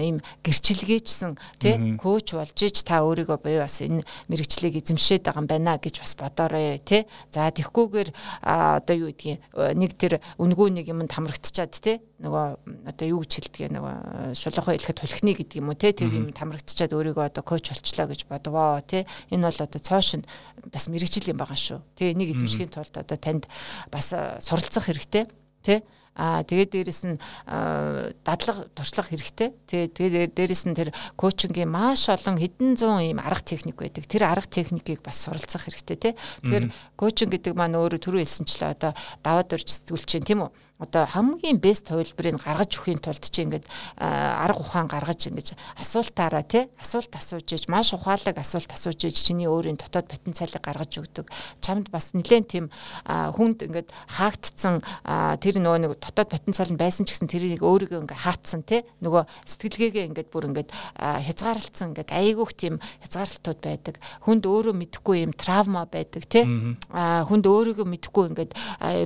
ийм гэрчлэгээчсэн тий коуч болж ич та өөрийгөө буюу бас энэ мэрэгчлийг эзэмшээд байгаа юм байна гэж бас бодоорой тий. За тэгхгүйгээр одоо юу гэдгийг нэг тэр үнгүү нэг юм тамрагдчихад тий нөгөө одоо юу гэж хэлдэг нөгөө шулуухай хэлэхэд хулхны гэдэг юм уу те тэр юм тамрагдчихад өөрийгөө одоо коуч болчлоо гэж бодвоо те энэ бол одоо цоошин бас мэрэгжил юм байгаа шүү. Тэгээ энийг эзэмшихийн тулд одоо танд бас суралцах хэрэгтэй тий Аа тэгээд дээрэс нь дадлага туршлага хэрэгтэй. Тэгээд тэгээд дээрэс нь тэр коучингийн маш олон хэдэн зуун ийм арга техник байдаг. Тэр арга техникийг бас суралцах хэрэгтэй тий. Тэгэхээр коучинг гэдэг маань өөрөө түрүү хэлсэнчлээ одоо даваад урьж сэтгүүлч тийм үү? Одоо хамгийн бест хувилбарыг гаргаж өхийн тулд чи ингээд арга ухаан гаргаж ингэж асуултаараа тий асуулт асууж иж маш ухаалаг асуулт асууж иж чиний өөрийн дотоод потенциалыг гаргаж өгдөг. Чамд бас нэлээд тийм хүнд ингээд хаагдцсан тэр нөгөө нэг дотоод потенциал нь байсан ч гэсэн тэрийг өөрийгөө ингээд хаатсан тий нөгөө сэтгэлгээгээ ингээд бүр ингээд хязгаарлалцсан ингээд айгүйх тийм хязгаарлалтууд байдаг. Хүнд өөрөө мэдхгүй юм травма байдаг тий хүнд өөрийгөө мэдхгүй ингээд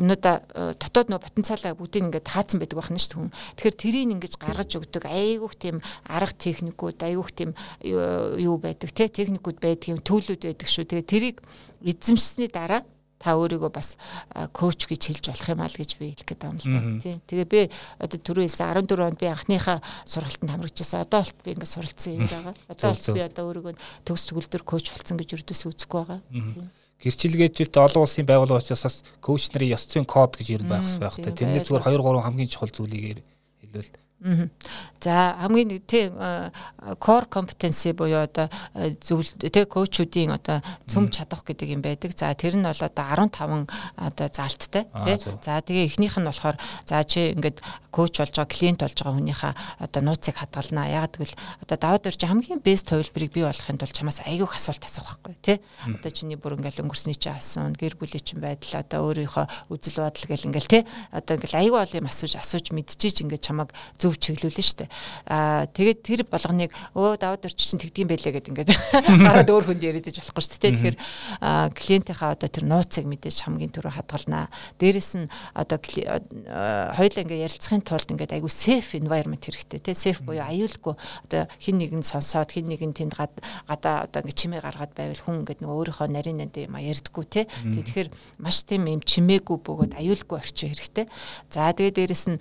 юмнуудаа дотоод нөгөө потенциал талаа бүгдийг ингээд таацсан байдаг байна шүү дээ. Тэгэхээр тэрийг ингэж гаргаж өгдөг айгүйх тийм арга техникүүд, айгүйх тийм юу байдаг те техникүүд байдаг юм төлөвлөд байдаг шүү. Тэгээ тэрийг эзэмшсэний дараа та өөрийгөө бас коуч гэж хэлж болох юм аа л гэж би хэлэх гээд байна л да. Тэгээ би одоо түрүү хэлсэн 14 онд би анхныхаа сургалтанд хамрагдчихсан. Одоо болт би ингээд суралцсан юм [LAUGHS] байгаа. Одоо болт би одоо өөрийгөө төгс төгөлдөр коуч болсон гэж өрдөөс үзэхгүй байгаа. Тий гэрчилгээжүүлэлт олон улсын байгууллага учраас бас коуч нарын ёс зүйн код гэж ер нь байх та. Тэрнээс зүгээр 2 3 хамгийн чухал зүйлийг хэлвэл За хамгийн тий core competency буюу одоо зүйл тий коучуудын одоо цөм чадах гэдэг юм байдаг. За тэр нь бол одоо 15 одоо заалттай тий. За тэгээ эхнийх нь болохоор за чи ингээд коуч болж байгаа клиент болж байгаа хүнийхээ одоо нууцыг хадгалнаа. Яг гэвэл одоо даваад ирж хамгийн best хувилбарыг бий болохын тулд чамаас айгүйх асуулт асуух байхгүй тий. Одоо чиний бүр ингээд өнгөрсний чинь асуун, гэр бүлийн чинь байдал одоо өөрийнхөө үзэл бодол гэл ингээд тий. Одоо ингээд айгүй бол юм асууж асууж мэдчихэж ингээд чамаг зөв чиглүүлнэ шүү дээ. Аа тэгээд тэр болгоныг өө даваад орч чинь тэгдэм байлээ гэд ингээд [LAUGHS] гараад өөр хүнд яриад иж болохгүй шүү дээ. Тэгэхээр клиентийнхаа одоо тэр нууцыг мэдээж хамгийн түрүү хадгалнаа. Дээрэс нь одоо хоёулаа ингээд ярилцахын тулд ингээд айгүй safe environment хэрэгтэй тий. Safe буюу аюулгүй одоо хин нэгэн сонсоод хин нэгэн тэнд гадаа одоо ингээд чимээ гаргаад байвал хүн ингээд нөгөө өөрийнхөө нарийн нанд юм ярьдггүй тий. Тэгэхээр маш тийм юм чимээгүй бөгөөд аюулгүй орчин хэрэгтэй. За тэгээд дээрэс нь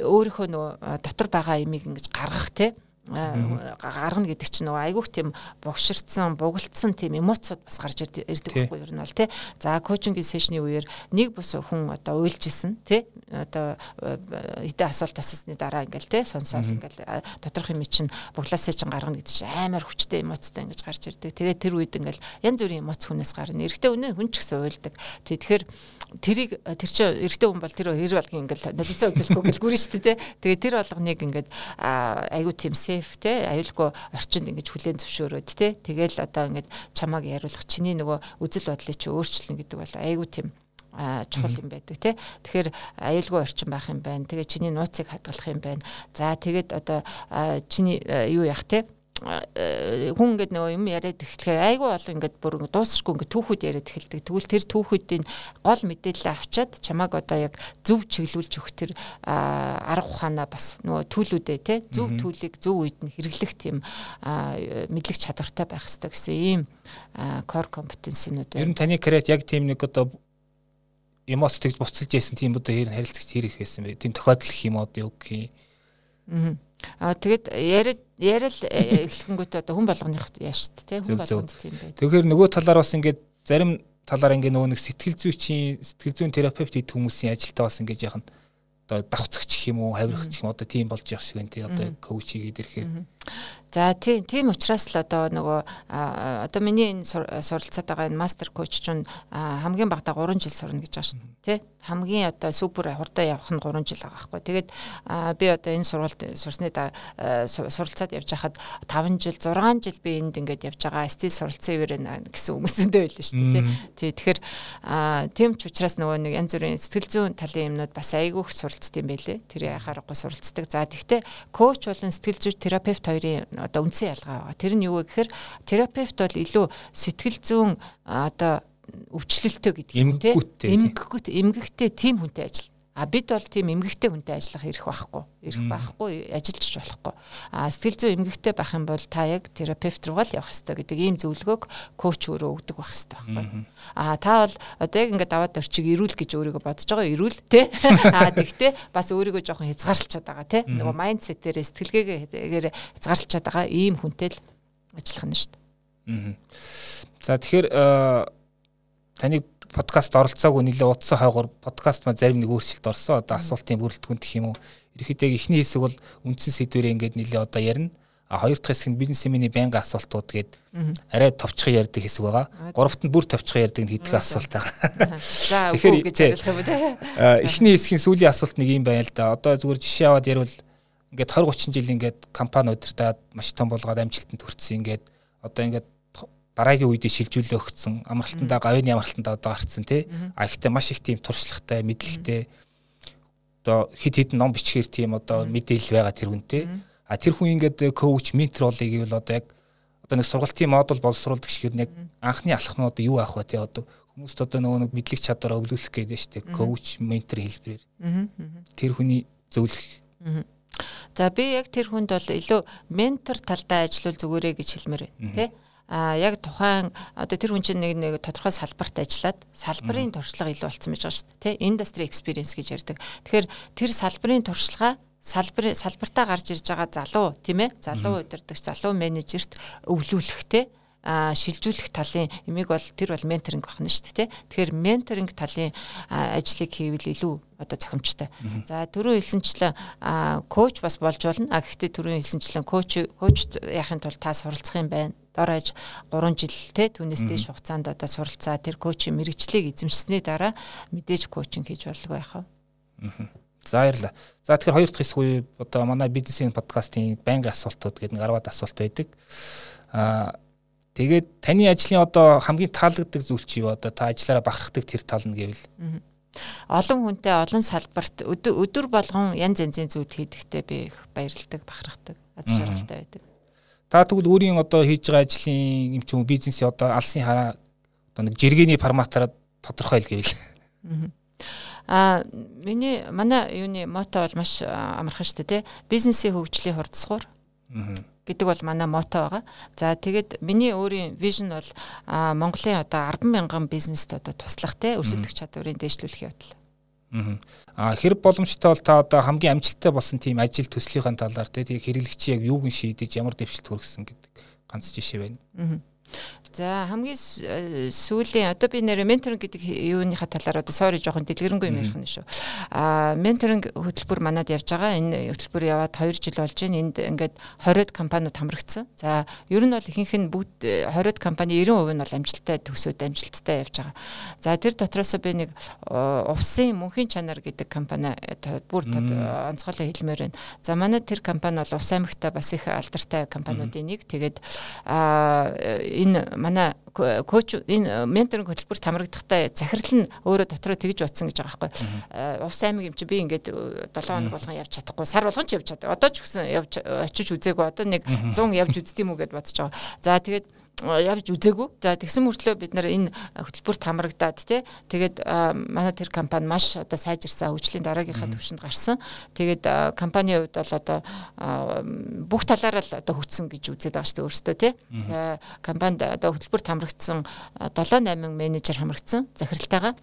өөрийнхөө нөгөө дотор байгаа имийг ингэж гаргах те гаргана гэдэг чинь нөгөө айгүйх тийм богширцсан, бугалтсан тийм эмоцуд бас гарч ирдэг байхгүй юу нь бол тий. За коучингийн сешны үеэр нэг бус хүн одоо уйлжсэн тий. Одоо хэдэн асуулт асуусны дараа ингээл тий сонсоол ингээл доторх юм чинь буглаасаа чинь гаргана гэдэг чинь амар хүчтэй эмоцтой ингэж гарч ирдэг. Тэгээд тэр үед ингээл янз бүрийн эмоц хүнээс гарна. Эрэгтэй үнэ хүн ч гэсэн уйлдаг. Тий тэгэхээр тэрийг тэр чинь эрэгтэй хүн бол тэр хэр болгон ингээл нулимсаа үзэлгүй гэл гүрэн шүү дээ. Тэгээд тэр болгоныг ингээд айгүй тийм safe те аюулгүй орчинд ингэж хүлээн зөвшөөрөөд те тэгэл одоо ингэж чамааг яриулах чиний нөгөө үзэл бодлыг чи өөрчлөн гэдэг бол айгүй тийм чухал юм байдаг тий. Тэгэхээр аюулгүй орчин байх юм байна. Тэгээ чиний нууцыг хадгалах юм байна. За тэгээд одоо чиний юу яах тий хүн ингээд нөгөө юм яриад эхлэхээр айгүй бол ингээд бүр дуусахгүй ингээд түүхүүд яриад эхэлдэг. Тэгвэл тэр түүхүүдийн гол мэдээлэл авчаад чамааг одоо яг зөв чиглүүлж өгөх тэр арга ухаанаа бас нөгөө төлүүдээ те зөв төлийг зөв үед нь хэрэглэх тийм мэдлэг чадвартай байх хэрэгтэй гэсэн ийм core competency-нууд байна. Ер нь таны карьерт яг тийм нэг одоо эмоц тэгж буцаж яасан тийм одоо харилцагч хэрэг хийсэн бай. Тийм тохиолдол их юм одоо юу гэх юм. Аа тэгэд яриад яриад э, эхлэнгүүтээ одоо хүн болгоных яаш тий хүн болгонд тийм байд. Тэгэхээр нөгөө талаар бас ингээд зарим талаар ингээд нөгөө нэг сэтгэл зүйчийн сэтгэл зүйн терапевт гэдэг хүмүүсийн ажилтаа бас ингээд яхан одоо давцагч гэх юм уу хавирах гэх юм одоо тийм болж явах шиг байна тий одоо коуч хийгээд ирэхээр За тийм тийм учраас л одоо нөгөө одоо миний энэ суралцаад байгаа энэ мастер коуч чинь хамгийн багадаа 3 жил сурна гэж байгаа шүү дээ. Тэ? хамгийн одоо супер хурдан явах нь 3 жил байгаа байхгүй. Тэгээд би одоо энэ сургалт сурсны суралцаад явж хахад 5 жил 6 жил би энд ингээд явж байгаа стил суралцсан ивэр гэсэн хүмүүсэндээ байлаа шүү дээ. Тий. Тэгэхээр тийм ч учраас нөгөө нэг янз бүрийн сэтгэл зүйн талын юмнууд бас айгүйх суралцд юм байлээ. Тэр яхаарахгүй суралцдаг. За тэгвэл коуч болон сэтгэл зүй терапевт хоёрын одоо үндсэн ялгаа байгаа. Тэр нь юу вэ гэхээр терапевт бол илүү сэтгэл зүйн одоо өвчлөлтөө гэдэг юм те эмгэггүй эмгэгтэй тийм хүнтэй ажил А бид бол тийм эмгэгтэй хүнтэй ажиллах эрх байхгүй. Эрх байхгүй, ажиллаж болохгүй. А сэтгэл зүй эмгэгтэй байх юм бол та яг терапевт руу л явах хэрэгтэй гэдэг ийм зөвлөгөөг коуч өөрөө өгдөг байх хэрэгтэй байхгүй. А та бол одоо яг ингээд даваад орчиг ирүүл гэж өөрийгөө бодож байгаа ирүүл те. [LAUGHS] А тэгтээ бас өөрийгөө жоохон хязгаарлалчаад байгаа те. Нөгөө майндсетээр сэтгэлгээгээр хязгаарлалчаад байгаа ийм хүнтэй л ажиллах нь шүү дээ. За тэгэхээр таныг подкаст оролцоогүй нэлээ утсан хойгоор подкаст маа зарим нэг өөрчлөлт орсон. Одоо асуултын бүрэлдэхүүн гэх юм уу. Ерөнхийдөө эхний хэсэг бол үндсэн сэдвэрээ ингээд нэлээ одоо ярина. А хоёр дахь хэсэг нь бизнес эминий байнгын асуултууд гээд арай товчхон ярьдаг хэсэг байгаа. Гуравт нь бүр товчхон ярьдаг нь хэдхэн асуулт байгаа. За [LAUGHS] тэгэхээр эхний хэсгийн сүүлийн асуулт нэг юм байна л да. Одоо зүгээр жишээ аваад ярил ингээд 20 30 жил ингээд компани удирдаад маш том болгоод амжилтанд хүрсэн ингээд одоо ингээд дараагийн үед шилжүүлээ өгсөн амралтандаа гавьны амралтандаа одоо гарцсан тий. А ихтэй маш их тийм туршлагатай мэдлэгтэй одоо хид хид ном бичгээр тийм одоо мэдээлэл байгаа тэр хүнтэй а тэр хүн ингээд коуч ментор болъё гэвэл одоо яг одоо нэг сургалтын модуль боловсруулдаг шиг нэг анхны алхам нь одоо юу авах вэ тий? Одоо хүмүүст одоо нөгөө нэг мэдлэг чадвараа өвлүүлэх гэдэг нь шүү дээ коуч ментор хэлбэрээр. Тэр хүний зөвлөх. За би яг тэр хүнд бол илүү ментор талдаа ажиллавал зүгээрээ гэж хэлмээр байна тий а яг тухайн одоо тэр хүн чинь нэг нэг тодорхой салбарт ажиллаад салбарын туршлага илүү болсон байж байгаа шүү дээ. Тэ industry experience гэж ярьдаг. Тэгэхээр тэр салбарын туршлага салбар салбартаа гарч ирж байгаа залуу тийм ээ залуу удирдагч залуу менежерт өвлүүлэх те а шилжүүлэх талын эмийг бол тэр бол менторинг байна шүү дээ. Тэгэхээр менторинг талын ажлыг хийвэл илүү одоо зохимжтой. За түрүү хэлсэнчлэн коуч бас болж болно. А гэхдээ түрүү хэлсэнчлэн коуч коуч яахын тулд та суралцах юм байна дорож 3 жил те түүнээс дээш хугацаанд одоо суралцаа тэр коучийн мэрэгчлийг эзэмшсэний дараа мэдээж коучинг хийж болдог байх аа. За баярлалаа. За тэгэхээр хоёр дахь хэсэг үе одоо манай бизнесийн подкастын байнгын асуултууд гэдэг нэг 10-аад асуулт байдаг. Аа тэгээд таны ажлын одоо хамгийн таалагддаг зүйл чи юу одоо та ажиллаараа бахархдаг тэр тал нь гэвэл олон хүнтэй олон салбарт өдөр болгон янз янзын зүйл хийдэгтээ би баярлдаг бахархдаг аз жаргалтай байдаг. Та тэгвэл өөрийн одоо хийж байгаа ажлын юм ч юм бизнесийн одоо алсын хараа одоо нэг жиргэний форматаараа тодорхой л гэвэл. Аа миний манай юуны мото бол маш амархан шүү дээ. Бизнесийн хөгжлийн хурдсгуур гэдэг бол манай мото байгаа. За тэгээд миний өөрийн вижн бол Монголын одоо 10 мянган бизнест одоо туслах те өрсөлдөх чадварыг дээшлүүлэх явдал. Аа хэрэг боломжтой бол та одоо хамгийн амжилттай болсон тийм ажил төслийнхаа талаар тийм хэрэглэгч яг юуг нь шийдэж ямар дэвшилт хүргэсэн гэдэг ганц жишээ байна. За хамгийн э, сүүлийн одоо би нэр менторинг гэдэг юуныхаа талаар одоо sorry жоохон дэлгэрэнгүй юм ярих нь шүү. А менторинг хөтөлбөр манад явж байгаа. Энэ хөтөлбөр яваад 2 жил болж байна. Энд ингээд 20-од компаниуд хамрагдсан. За ер нь бол ихэнх нь бүгд 20-од э, компани 90% нь бол амжилттай төсөөд амжилттай явж байгаа. За тэр дотроос би нэг увсын мөнхийн чанар гэдэг компани э, бүр онцгойлон хэлмээр байна. За манай тэр компани бол Ус аймагта бас их алдартай компаниудын нэг. Тэгээд энэ манай коуч энэ менторинг хөтөлбөрт хамрагдахдаа захирал нь өөрөө дотроо тэгж утсан гэж байгаа байхгүй. Э, Увс аймаг юм чи би ингээд 7 э, хоног болгон явж чадахгүй. Сар болгон ч явж чаддаг. Одоо ч гэсэн явж очиж үзээгүй. Одоо нэг 100 явж үздэм үү гэд бодож байгаа. За тэгээд явж үзээгүй. За тэгсэн мөртлөө бид нар энэ хөтөлбөрт хамрагдаад тий тэгээд манай тэр компани маш одоо сайжирсан хөгжлийн дараагийнхаа түвшинд гарсан. Тэгээд компанийн хувьд бол одоо бүх талаараа л одоо хөтсөн гэж үзээд байгаа шүү дээ өөртөө тий. Компанид одоо хөтөлбөрт хамрагдсан 7 8 менежер хамрагдсан захиралтайгаа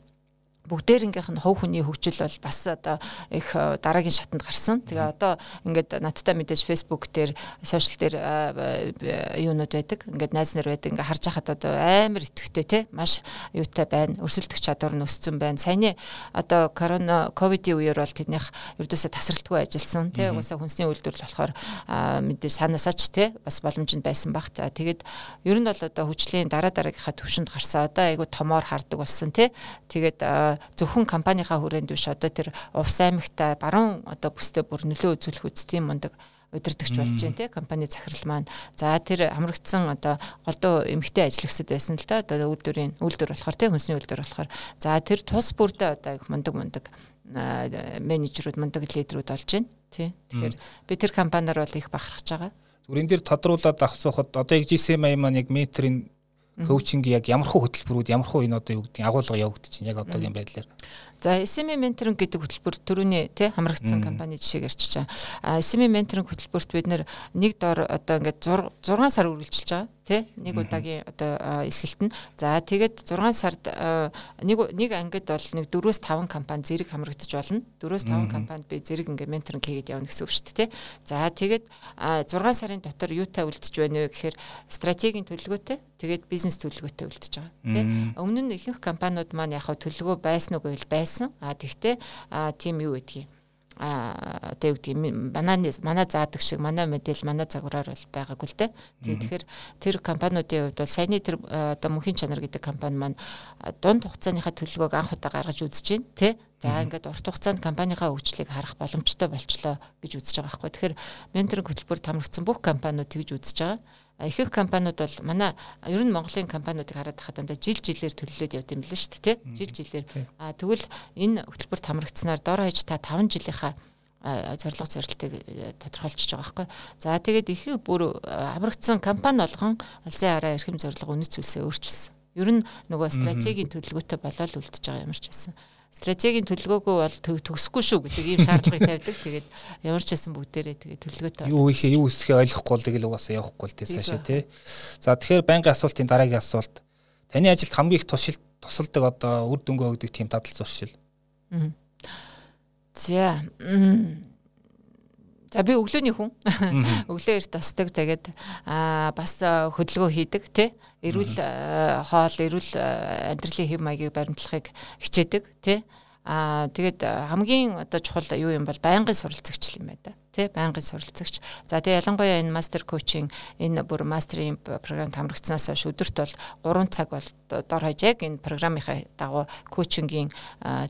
бүгдээрнгийнх нь хувь хүний хөгжил бол бас одоо их дараагийн шатанд гарсан. Тэгээ одоо ингээд надтай мэдээж Facebook дээр сошиал дээр юунууд байдаг. Ингээд найз нар байдаг. Ингээд харж хахад одоо амар итгэвтэй те маш юутай байна. Өрсөлдөх чадвар нь өссөн байна. Саяны одоо корона ковидын үеэр бол тэднийх ердөөсөө тасралтгүй ажилласан. Тэ угаасаа хүнсний үйлдвэрлэл болохоор мэдээж санаасаач те бас боломж нь байсан баг. За тэгээд ер нь бол одоо хүчлийн дараа дараагийнхаа төвшөнд гарсан. Одоо айгу томоор хардаг болсон те. Тэгээд зөвхөн компанийнхаа хүрээнд биш одоо тэр Увс аймагта баруун одоо бүстэй бүр нөлөө үзүүлэх үстийн мундаг удирдахч болж байна те компани захирал маань. За тэр хамрагдсан одоо голдуу эмгтэй ажиллагсад байсан л да одоо үйлдвэрийн үйлдвэр болохоор те хүнсний үйлдвэр болохоор. За тэр тус бүрдээ одоо их мундаг мундаг менежерүүд мундаг лидерүүд болж байна тий тэгэхээр би тэр компаниар бол их бахархаж байгаа. Зүгээр энэ дэр тодруулаад авсуухад одоо яг GCMI маань яг метрийн коучинг яг ямар хөө хөтөлбөрүүд ямар хөө энэ одоо юу гэдэг агуулга явагдаж чинь яг одоогийн байдлаар. За SME менторинг гэдэг хөтөлбөр төрөний тий хамрагдсан компани жишээг ярьчих чаа. А SME менторинг хөтөлбөрт бид нэг дор одоо ингээд 6 сар үргэлжилж байгаа тий нэг удаагийн одоо эсэлт нь. За тэгээд 6 сард нэг нэг ангид бол нэг 4-өөс 5 компани зэрэг хамрагдаж болно. 4-өөс 5 компанид би зэрэг ингээд менторинг хийгээд явна гэсэн үг шүү дээ тий. За тэгээд 6 сарын дотор юутай үлдэж байна вэ гэхээр стратегийн төлөвлөгөөтэй тэгээд бизнес төлөвлөгөөтэй үлдэж байгаа тий. Өмнө нь ихэнх компаниуд маань яг төлөвлөгөө байсан уу гэвэл байсан. А тэгтээ тийм юу гэдгийг а одоо юу гэдэг манай манай заадаг шиг манай мэдээлэл манай загвараар бол байгаагүй л дээ. Тэгэхээр тэр компаниудын хувьд бол саяны тэр одоо мөнхийн чанар гэдэг компани маань дунд хугацааныхаа төлөвлөгөөг анх удаа гаргаж үзэж байна тий. За ингээд урт хугацаанд компанийхаа хөгжлийг харах боломжтой болчлоо гэж үзэж байгаа байхгүй. Тэгэхээр менторинг хөтөлбөр тамрагдсан бүх компаниуд тэгж үзэж байгаа ихэнх компаниуд бол манай ер нь Монголын компаниудыг хараад хахад дандаа жил жилээр төлөвлөд явд юм л шүү дээ тий? Жил жилээр. а тэгвэл энэ хөтөлбөрт хамрагдсанаар дор хаяж та 5 жилийнхаа зорилго зорилтыг э, тодорхойлчихж байгаа байхгүй. За тэгээд их бүр хамрагдсан компани болгон алсын хараа эрхэм зорилго үнэт зүйлсээ өөрчилсөн. Ер нь нөгөө стратегийн төлөвлөгөөтэй болоод үлдчихэж байгаа юм шиг байсан стратегийн төлөвлөгөөгөө бол төгсөхгүй шүү гэдэг ийм шаардлагыг тавьдаг. Тэгээд ямар ч байсан бүгдээрээ тэгээд төлөвлөгөөтэй. Юу ихээ юу өсөхөө ойлгохгүй л тэгэл угаасаа явахгүй л тий цаашаа тий. За тэгэхээр байнгын асуултын дараагийн асуулт. Таны ажилд хамгийн их тусал тусалдаг одоо үр дүнгээ өгдөг тийм дадал зуршил. За. За би өглөөний хүн. Өглөө эрт тосдог. Тэгээд аа бас хөдөлгөөн хийдэг тий. Эрүүл хоол, эрүүл амьдралын хэв маягийг баримтлахыг хичээдэг тий. Аа тэгээд хамгийн одоо чухал юу юм бол байнгын суралцагч юм байна да. Тий байнгын суралцагч. За тэгээ ялангуяа энэ мастер коучинг энэ бүр мастерын програмд хамрагдсанаас хойш өдөрт бол 3 цаг бол дор хаяж яг энэ програмынхаа дагуу коучингийн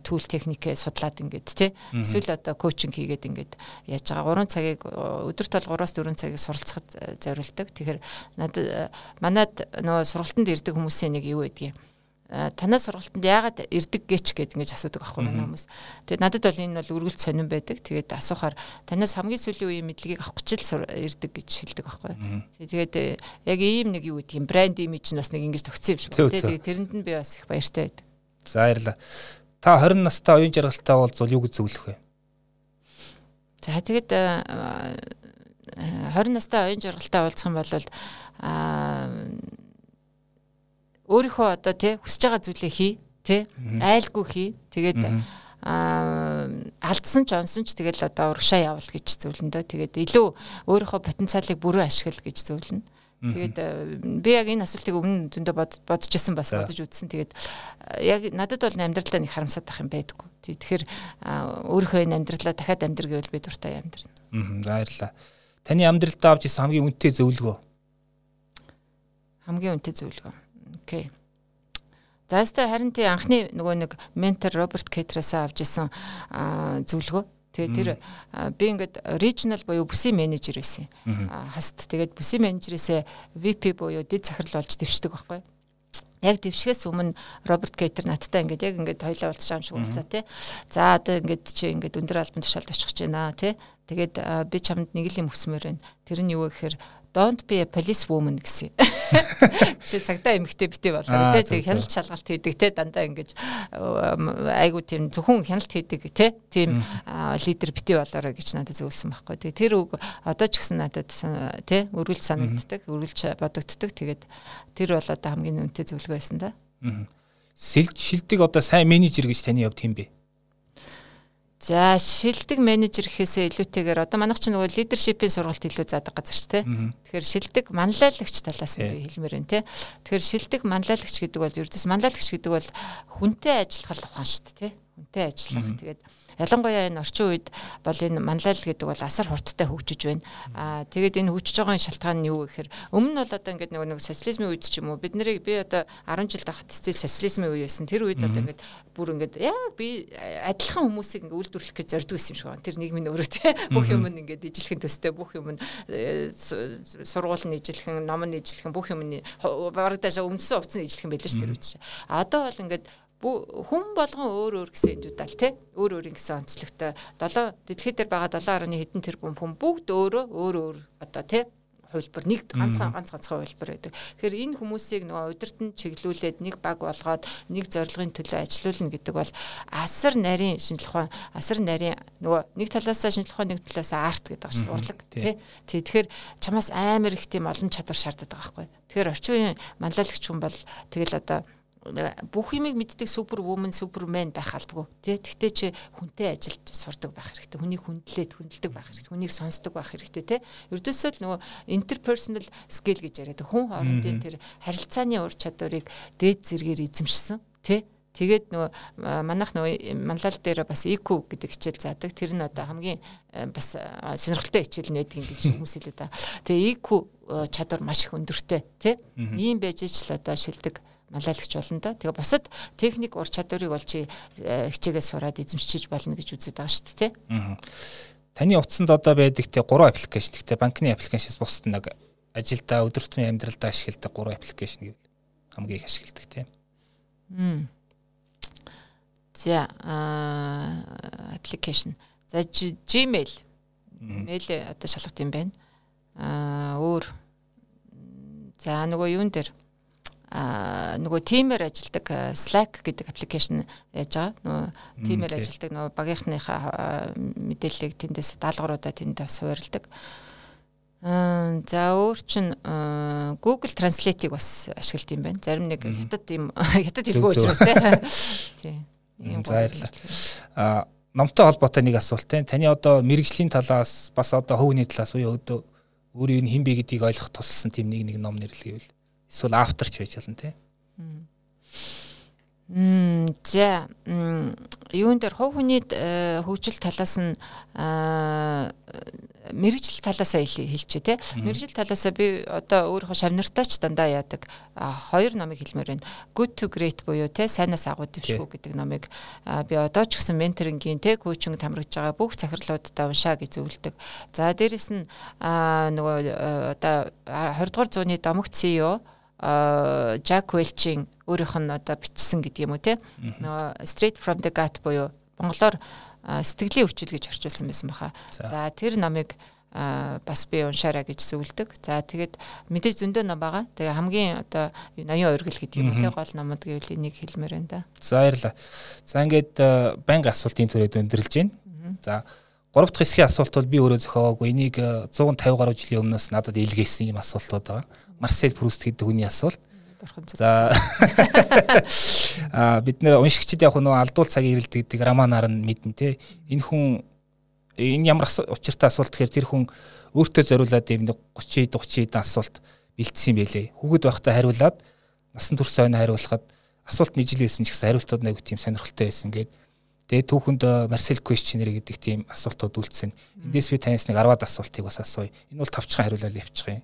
түүл техникээ судлаад ингээд тий эсвэл одоо коучинг хийгээд ингээд яаж байгаа. 3 цагийг өдөрт бол 3-аас 4 цагийг суралцахад зориулдаг. Тэгэхээр надад манад нөгөө сургалтанд ирдэг хүмүүсийн нэг юу гэдгийг Э, танаа сургалтанд яагаад ирдэг гэч гэд ингэж асуудаг байхгүй манай хүмүүс. Тэгээд надад бол энэ бол үргэлж сонирн байдаг. Тэгээд асуухаар танаас хамгийн сүүлийн үеийн мэдлэгийг авах гэж л ирдэг гэж хэлдэг байхгүй. Тэгээд э, яг ийм нэг юу гэдэг юм брэнд имиж нь бас нэг ингэж төгссөн юм шиг байна. Тэгээд тэрэнд нь би бас их баяртай байдаг. За баярлалаа. Та 20 настай оюун жаргалтай уулзвал юу гэж зөвлөх вэ? За тэгээд 20 э, настай оюун жаргалтай уулзах юм бол аа өөрийнхөө одоо тий хүсэж байгаа зүйлээ хий тий айлгүй хий тэгээд аа алдсан ч онсон ч тэгэл одоо урагшаа явал гэж зөвлөндөө тэгээд илүү өөрийнхөө потенциалыг бүрэн ашигла гэж зөвлөнө Тэгээд би яг энэ асуултыг өмнө зөндөө бодож исэн бас бодож үзсэн. Тэгээд яг надад бол амьдралаа нэг харамсаад байх юм байдаггүй. Тэгэхээр өөрийнхөө энэ амьдралаа дахиад амьдр гэвэл би дуртай амьдрна. Аа баярлалаа. Таны амьдралдаа авч исэн хамгийн үнэтэй зөвлөгөө. Хамгийн үнэтэй зөвлөгөө. Окей. За өстэй харин тий анхны нөгөө нэг ментор Роберт Кетрээс авч исэн зөвлөгөө. Тэгээ тэр би ингээд regional буюу бүсийн менежер байсан. Хаст тэгээд бүсийн менежерээсээ VP буюу дэд захирал болж дэвшдэг байхгүй яг дэвшгээс өмнө Роберт Кейтер надтай ингээд яг ингээд хоёлаа уулзаж байгаа юм шиг уулзаа тий. За одоо ингээд чи ингээд өндөр албан тушаалд очих гэж байна тий. Тэгээд би чамд нэг л юм хүсмээр байна. Тэр нь юу вэ гэхээр don't be a police woman гэсэн. Чи цагтаа эмэгтэй битээ болоо тэ тэг хяналт шалгалт хийдэг тэ дандаа ингэж айгу тийм зөвхөн хяналт хийдэг тэ тийм лидер битээ болоорой гэж надад зөвлөсөн байхгүй. Тэг тэр үг одоо ч гэсэн надад тэ өргөлж санагддаг, өргөлж бодогддог. Тэгээд тэр бол одоо хамгийн үнэтэй зөвлөгөө байсан да. шилдэг одоо сайн менежер гэж таны хувьд хэм бэ? За шилдэг менежер гэхээсээ илүүтэйгээр одоо манайх чинь нөгөө лидершипийн сургалт илүү заадаг газар ч тийм. Тэгэхээр шилдэг манлайлагч талаас нь хэлмээр байна тийм. Тэгэхээр шилдэг манлайлагч гэдэг бол ердөөс манлайлагч гэдэг бол хүнтэй ажиллах ухаан шүү дээ тийм. Хүнтэй ажиллах. Тэгээд Ялангуяа энэ орчин үед бол энэ манлайл гэдэг бол асар хурдтай хөгжиж байна. Аа тэгээд энэ хөгжиж байгаа шалтгаан нь юу гэхээр өмнө нь бол одоо ингээд нөгөө нэг социализмын үед ч юм уу бид нарыг би одоо 10 жил тахад стил социализмын үе байсан. Тэр үед одоо ингээд бүр ингээд яг би адилхан хүмүүсийг ингээд үйлдвэрлэх гэж зорддог юм шиг байна. Тэр нийгмийн өөрөө те бүх юм ингээд ижлэхэн төстэй бүх юм э, сургууль нь ижлэхэн, ном нь ижлэхэн бүх юм нь бараг даашаа өмсөн хувцас нь ижлэхэн байлаа шүү дээ. Одоо бол ингээд хүн болгон өөр өөр гэсэн индүүдэл тий өөр өөр гэсэн онцлогтой 7 дэлхийд дээр байгаа 7.1 хэдэн тэрбум хүн бүгд өөрөө өөр өөр одоо тий хувилбар нэг ганцхан ганц ганцхан хувилбар байдаг. Тэгэхээр энэ хүмүүсийг нөгөө удирдан чиглүүлээд нэг баг болгоод нэг зорилгын төлөө ажилуулна гэдэг бол асар нарийн шинжилх ухаан, асар нарийн нөгөө нэг талаасаа шинжилх ухаан нэг талаасаа арт гэдэг дээ. Урлаг тий. Тэгэхээр чамаас амар их тийм олон чадвар шаарддаг байхгүй. Тэгэхээр орчин үеийн манлайлагч хүн бол тэгэл одоо бүх юмыг мэддэг супер вумен супермен байх албагүй. Тий Тэгтээ чи хүнтэй ажилд сурдаг байх хэрэгтэй. Хүнийг хүндлээд хүндэлдэг байх хэрэгтэй. Хүнийг сонсдог байх хэрэгтэй тий ердөөсөө л нөгөө interpersonal skill гэж яриад хүн хоорондын тэр харилцааны ур чадварыг дээд зэргээр эзэмшсэн тий Тэгээд нөгөө манайх нөгөө манлал дээр бас IQ гэдэг хичээл заадаг. Тэр нь одоо хамгийн бас сонирхолтой хичээл нээдэг гэж хүмүүс хэлээ да. Тэгээ IQ чадвар маш их өндөртэй тий. Ийм байж ч л одоо шилдэг малайлагч болно да. Тэгээ бусад техник ур чадварыг бол чи э, хичээгээ сураад эзэмшиж болно гэж үздэг байгаа шүү дээ, тий. Таны утсанд одоо байдаг те 3 аппликейшн. Гэхдээ банкны аппликейшнээс бусад нэг ажилдаа өдөр тутмын амьдралдаа ашигладаг 3 аппликейшн гэвэл хамгийн их ашигладаг тийм. За аппликейшн. За Gmail. Мэйл одоо шалгах юм байна. Аа өөр. За нөгөө юун дээр нөгөө тимээр ажилдаг Slack гэдэг аппликейшн яаж байгаа. Нөгөө тимээр ажилдаг нөгөө багийнхныхаа мэдээллийг тэндээс даалгавруудаа тэнд суурлдаг. За өөр чин Google Translate-ийг бас ашигладаг юм байна. Зарим нэг хятад юм [LAUGHS] хятад хэлгүй учраас тийм. [LAUGHS] За баярлалаа. А номтой холбоотой нэг асуулт тийм. Таны одоо мэрэгжлийн талаас бас одоо хөвгний талаас уу өөдөө өөрийн хин бэ гэдгийг ойлгох тусалсан тийм нэг нэг ном нэрлэгээвэл эсвэл авторч байж болно тий. Мм за юун дээр хувь хүний э, хөгжил талаас нь мэрэгжил талаасаа хэлчихэ тий. Мэрэгжил талаасаа би одоо өөрийнхөө шавнартаа ч дандаа яадаг хоёр номыг хэлмээр байна. Good to Great буюу тий сайнаас агуу дэвшгүй гэдэг номыг би одоо ч гэсэн менторингийн тий коучинг тамрагж байгаа бүх захирлуудаа уншаа гэж зөвлөдөг. За дээрэс нь нөгөө э, одоо 20 дугаар зууны домогт CEO Жак Велчийн өөрийнх нь одоо бичсэн гэдэг юм уу те нөгөө straight from the gut буюу монголоор сэтгэлийн өвчл гэж орчуулсан байсан баха. За тэр номыг бас би уншаарай гэж зөвлөдөг. За тэгээд мэдээж зөндөө ном байгаа. Тэгээ хамгийн одоо ноён өргөл гэдэг юм те гол номод гэвэл энийг хэлмээр байна да. За баярлалаа. За ингээд байнга асуултын төрөд өндөрлж байна. За Гурав дахь хэсгийн асуулт бол би өөрөө зохиогоогүй. Энийг 150 гаруй жилийн өмнөөс надад илгээсэн юм асуултууд байгаа. Марсель Пруст гэдэг хүний асуулт. За [LAUGHS] а бид нэр уншигчид яг нөө алдуул цагийг ирэлдэг гэдэг романаар нь мэднэ те. Энэ хүн энэ ямар учиртай асуулт гэхээр тэр хүн өөртөө зориулаад юм 30 30 асуулт бэлдсэн байлээ. Хүүхэд байхдаа хариулаад насан турш ойн хариулахад асуулт нэг жил байсан ч гэсэн хариултууд нэг тийм сонирхолтой байсан гэдэг Тэгээ түүхэнд Marcel questionnaire гэдэг тийм асуултууд үлдсэн. Эндээс би танаас нэг 10-аад асуултыг бас асууя. Энэ бол тавчхан хариулаад явчих юм.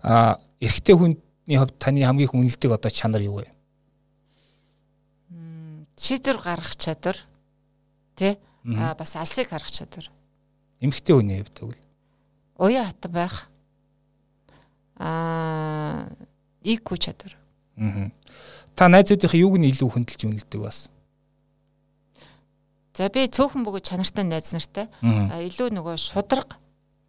Аа, эрэгтэй хүний хувьд таны хамгийн хүнэлдэг одоо чанар юу вэ? Шийдвэр гаргах чадвар. Тэ? Аа, бас алсыг харах чадвар. Эмэгтэй хүний хувьд тэгвэл уян хатан байх. Аа, IQ чадвар. Аа. Та найзуудынхаа юуг нь илүү хөндлөж үнэлдэг бас? За би цөөхөн бөгөөд чанартай найз нартай. Илүү нөгөө шудраг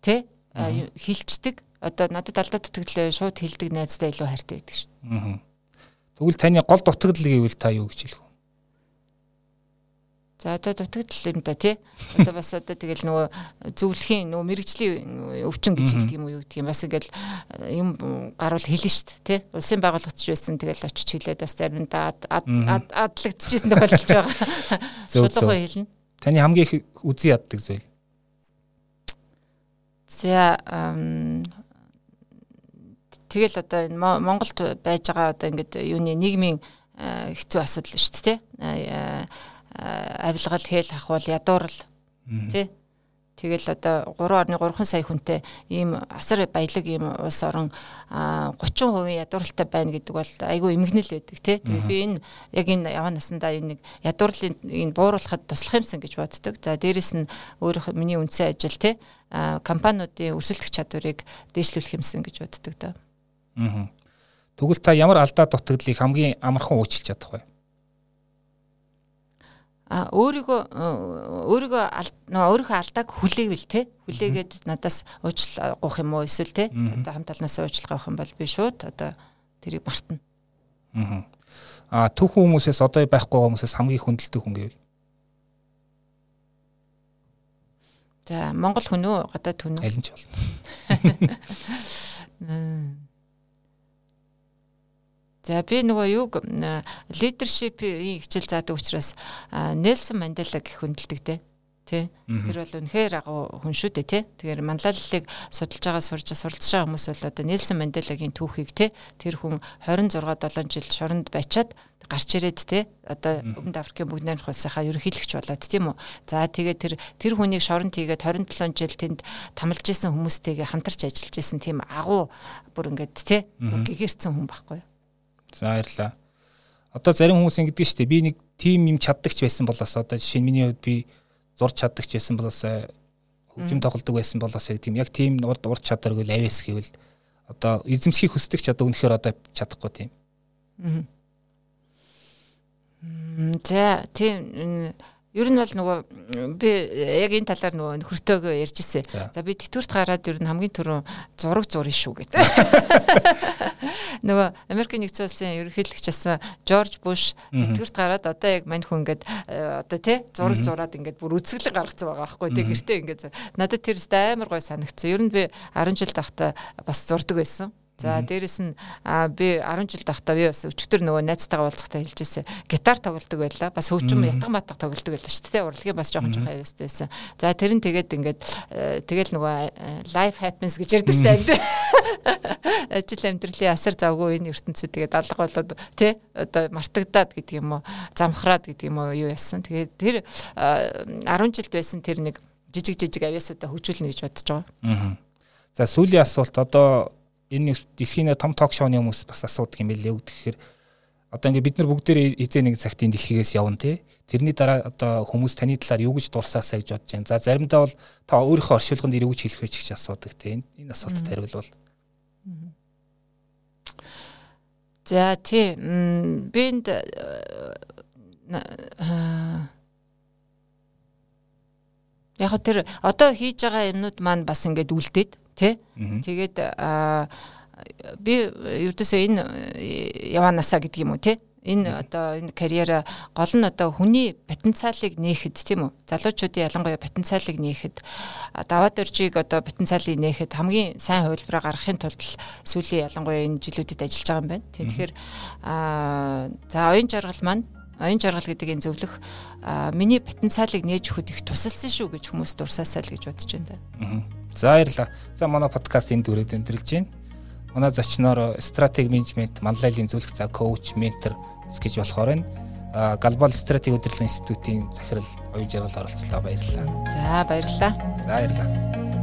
тэ хилчдэг. Одоо надад алдаа дутагдлаа шууд хилдэг найзтай илүү хайртай байдаг шүү. Тэгвэл таны гол дутагдал гэвэл та юу гэж хэлэх вэ? За одоо дутагдал юм да тий. Одоо бас одоо тэгэл нөгөө зөвлөхийн нөгөө мэрэгжлийн өвчин гэж хэлдэг юм уу юу юм. Бас ингээл э, юм гаруул хэлнэ шүү дээ тий. Улсын байгууллагч байсан тэгэл очиж хэлээд бас заримдаа адлагдчихсэн тохиолдолж байгаа. [LAUGHS] Шулуухан хэлнэ. Таны хамгийн их үзий яддаг зүйл. За тэгэл одоо Монголд байж байгаа одоо ингээд юуны нийгмийн э, хэцүү асуудал шүү дээ тий авилгал хэл хахвал ядуурл тий Тэгэл одоо 3.3 сая хүнтэй ийм асар баялаг ийм улс орон 30% ядууралтай байна гэдэг бол айгүй эмгэнэл байдаг тий. Тэгээ би энэ яг энэ яваа насандаа энэ нэг ядуурлын энэ бууруулахад туслах юмсан гэж боддог. За дээрэс нь өөрөөх миний үндсэн ажил тий компаниудын өрсөлдөх чадварыг дээшлүүлэх юмсан гэж боддог доо. Аа. Тэгвэл та ямар алдаа дутагдлыг хамгийн амархан уучлж чадах вэ? А өөрийгөө өөрийгөө өөрийнхөө алдааг хүлээвэл те хүлээгээд надаас уучлал гоох юм уу эсвэл те одоо хамт олноос уучлал гоох юм бол би шууд одоо тэрийг мартна. Аа түүхэн хүмүүсээс одоо байхгүй байгаа хүмүүсээс хамгийн хүндэлдэг хүн гэвэл За Монгол хүн үү гадаад хүн үү? Аль нь ч болно. [LAUGHS] [LAUGHS] За би нөгөө юг лидершипийн хичээл заадаг учраас Нельсон Манделаг гэх хүндэлдэг те. Тэ. Тэр бол үнэхээр агуу хүн шүү дээ тий. Тэгэхээр манлайллыг судалж байгаа сурж суралцж байгаа хүмүүс бол одоо Нельсон Манделагийн түүхийг тий тэр хүн 26 7 жил шоронд байчаад гарч ирээд тий одоо Өмнөд Африкийн бүгд найрамдах улсынхаа ерөнхийлөгч болоод тийм үү. За тэгээ тэр тэр хүнийг шоронд хийгээд 27 жил тэнд тамалж исэн хүмүүстэйгээ хамтарч ажиллаж исэн тийм агуу бүр ингээд тий гэгэрсэн хүн байхгүй юу. За баярлаа. Одоо зарим хүмүүс ингэдэг шүү дээ. Би нэг тим юм чаддагч байсан болоос одоо жишээ нь миний хувьд би зурж чаддагч байсан болоос хөгжим тоглодог байсан болоос тийм яг тийм урд урд чадваргүй л авэс гэвэл одоо эзэмсхийг хүсдэг ч одоо үнэхээр одоо чадахгүй тийм. Аа. За тийм Ер нь бол нөгөө би яг энэ талаар нөгөө нөхөртөөгөө ярьж ирсэн. За би тэтгэврт гараад ер нь хамгийн түрүү зураг зурна шүү гэдэг. [LAUGHS] Нөгөө Америкийн нэгдсэн улсын ерөнхийлөгч асан Жорж Буш тэтгэврт гараад одоо яг мань хүн ингээд э, одоо тий зураг зураад ингээд бүр үзэсгэлэн гаргацсан байгаа байхгүй тий гэртээ ингээд надад тэр амар гой санагдсан. Ер нь би 10 жил тахта бас зурдаг байсан. За дээрэс нь би 10 жил тахтаа би бас өчтөр нөгөө найзтайгаа уулзахтаа хэлж ирсэн. Гитар тоглодог байлаа. Бас хөгжим ятга матга тоглодог байлаа шүү дээ. Урлагийн бас жоохон жоохон аюустай байсан. За тэр нь тэгээд ингээд э, тэгэл нөгөө э, life happens гэж ярьдаг шүү дээ. Ажил амьдралын асар завгүй энэ ертөнцид тэгээд алга болоод тий одоо мартагдаад гэдэг юм уу замхраад гэдэг юм уу юу яасан. Тэгээд тэр 10 жил байсан тэр нэг жижиг жижиг авьяасуудаа хөгжүүлнэ гэж бодож байгаа. Аа. За сүүлийн асуулт одоо энэ дэлхийн том ток шоуны хүмүүс бас асуудаг юм билээ үг тэгэхээр одоо ингээд бид нар бүгдээрээ эзээ нэг цагт энэ дэлхийгээс явна тий. Тэрний дараа одоо хүмүүс таны талаар юу гэж дурсаасаа гэж бодож байна. За заримдаа бол та өөрийнхөө оршуулганд ирэх гэж хэлэх байж гэж асуудаг тий. Энэ асуултад хариулвал. За тий. Бинд яг тэр одоо хийж байгаа юмнууд маань бас ингээд үлдээд тий. Тэгээд би ердөөсөө энэ яваанасаа гэдэг юм уу тий энэ одоо энэ карьера гол нь одоо хүний потенциалыг нээхэд тийм үү? Залуучуудын ялангуяа потенциалыг нээхэд даваад оржийг одоо потенциалыг нээхэд хамгийн сайн хувилбараа гаргахын тулд сүүлийн ялангуяа энэ жилүүдэд ажиллаж байгаа юм байна. Тэгэхээр аа за оюун жаргал маань оюун жаргал гэдэг энэ зөвлөх миний потенциалыг нээж өгөхөд их тусалсан шүү гэж хүмүүс дурсаасаа л гэж бодож байна. За баярлалаа. За манай подкаст энд үрээд өндөрлж байна. Манай зочноор стратеги менежмент, манлайлалын зөвлөх за коуч, ментор гэж болохоор байна. А Глобал стратеги удирдлага институтийн захирал оюун жаргал оролцлоо баярлалаа. За баярлалаа. За баярлалаа.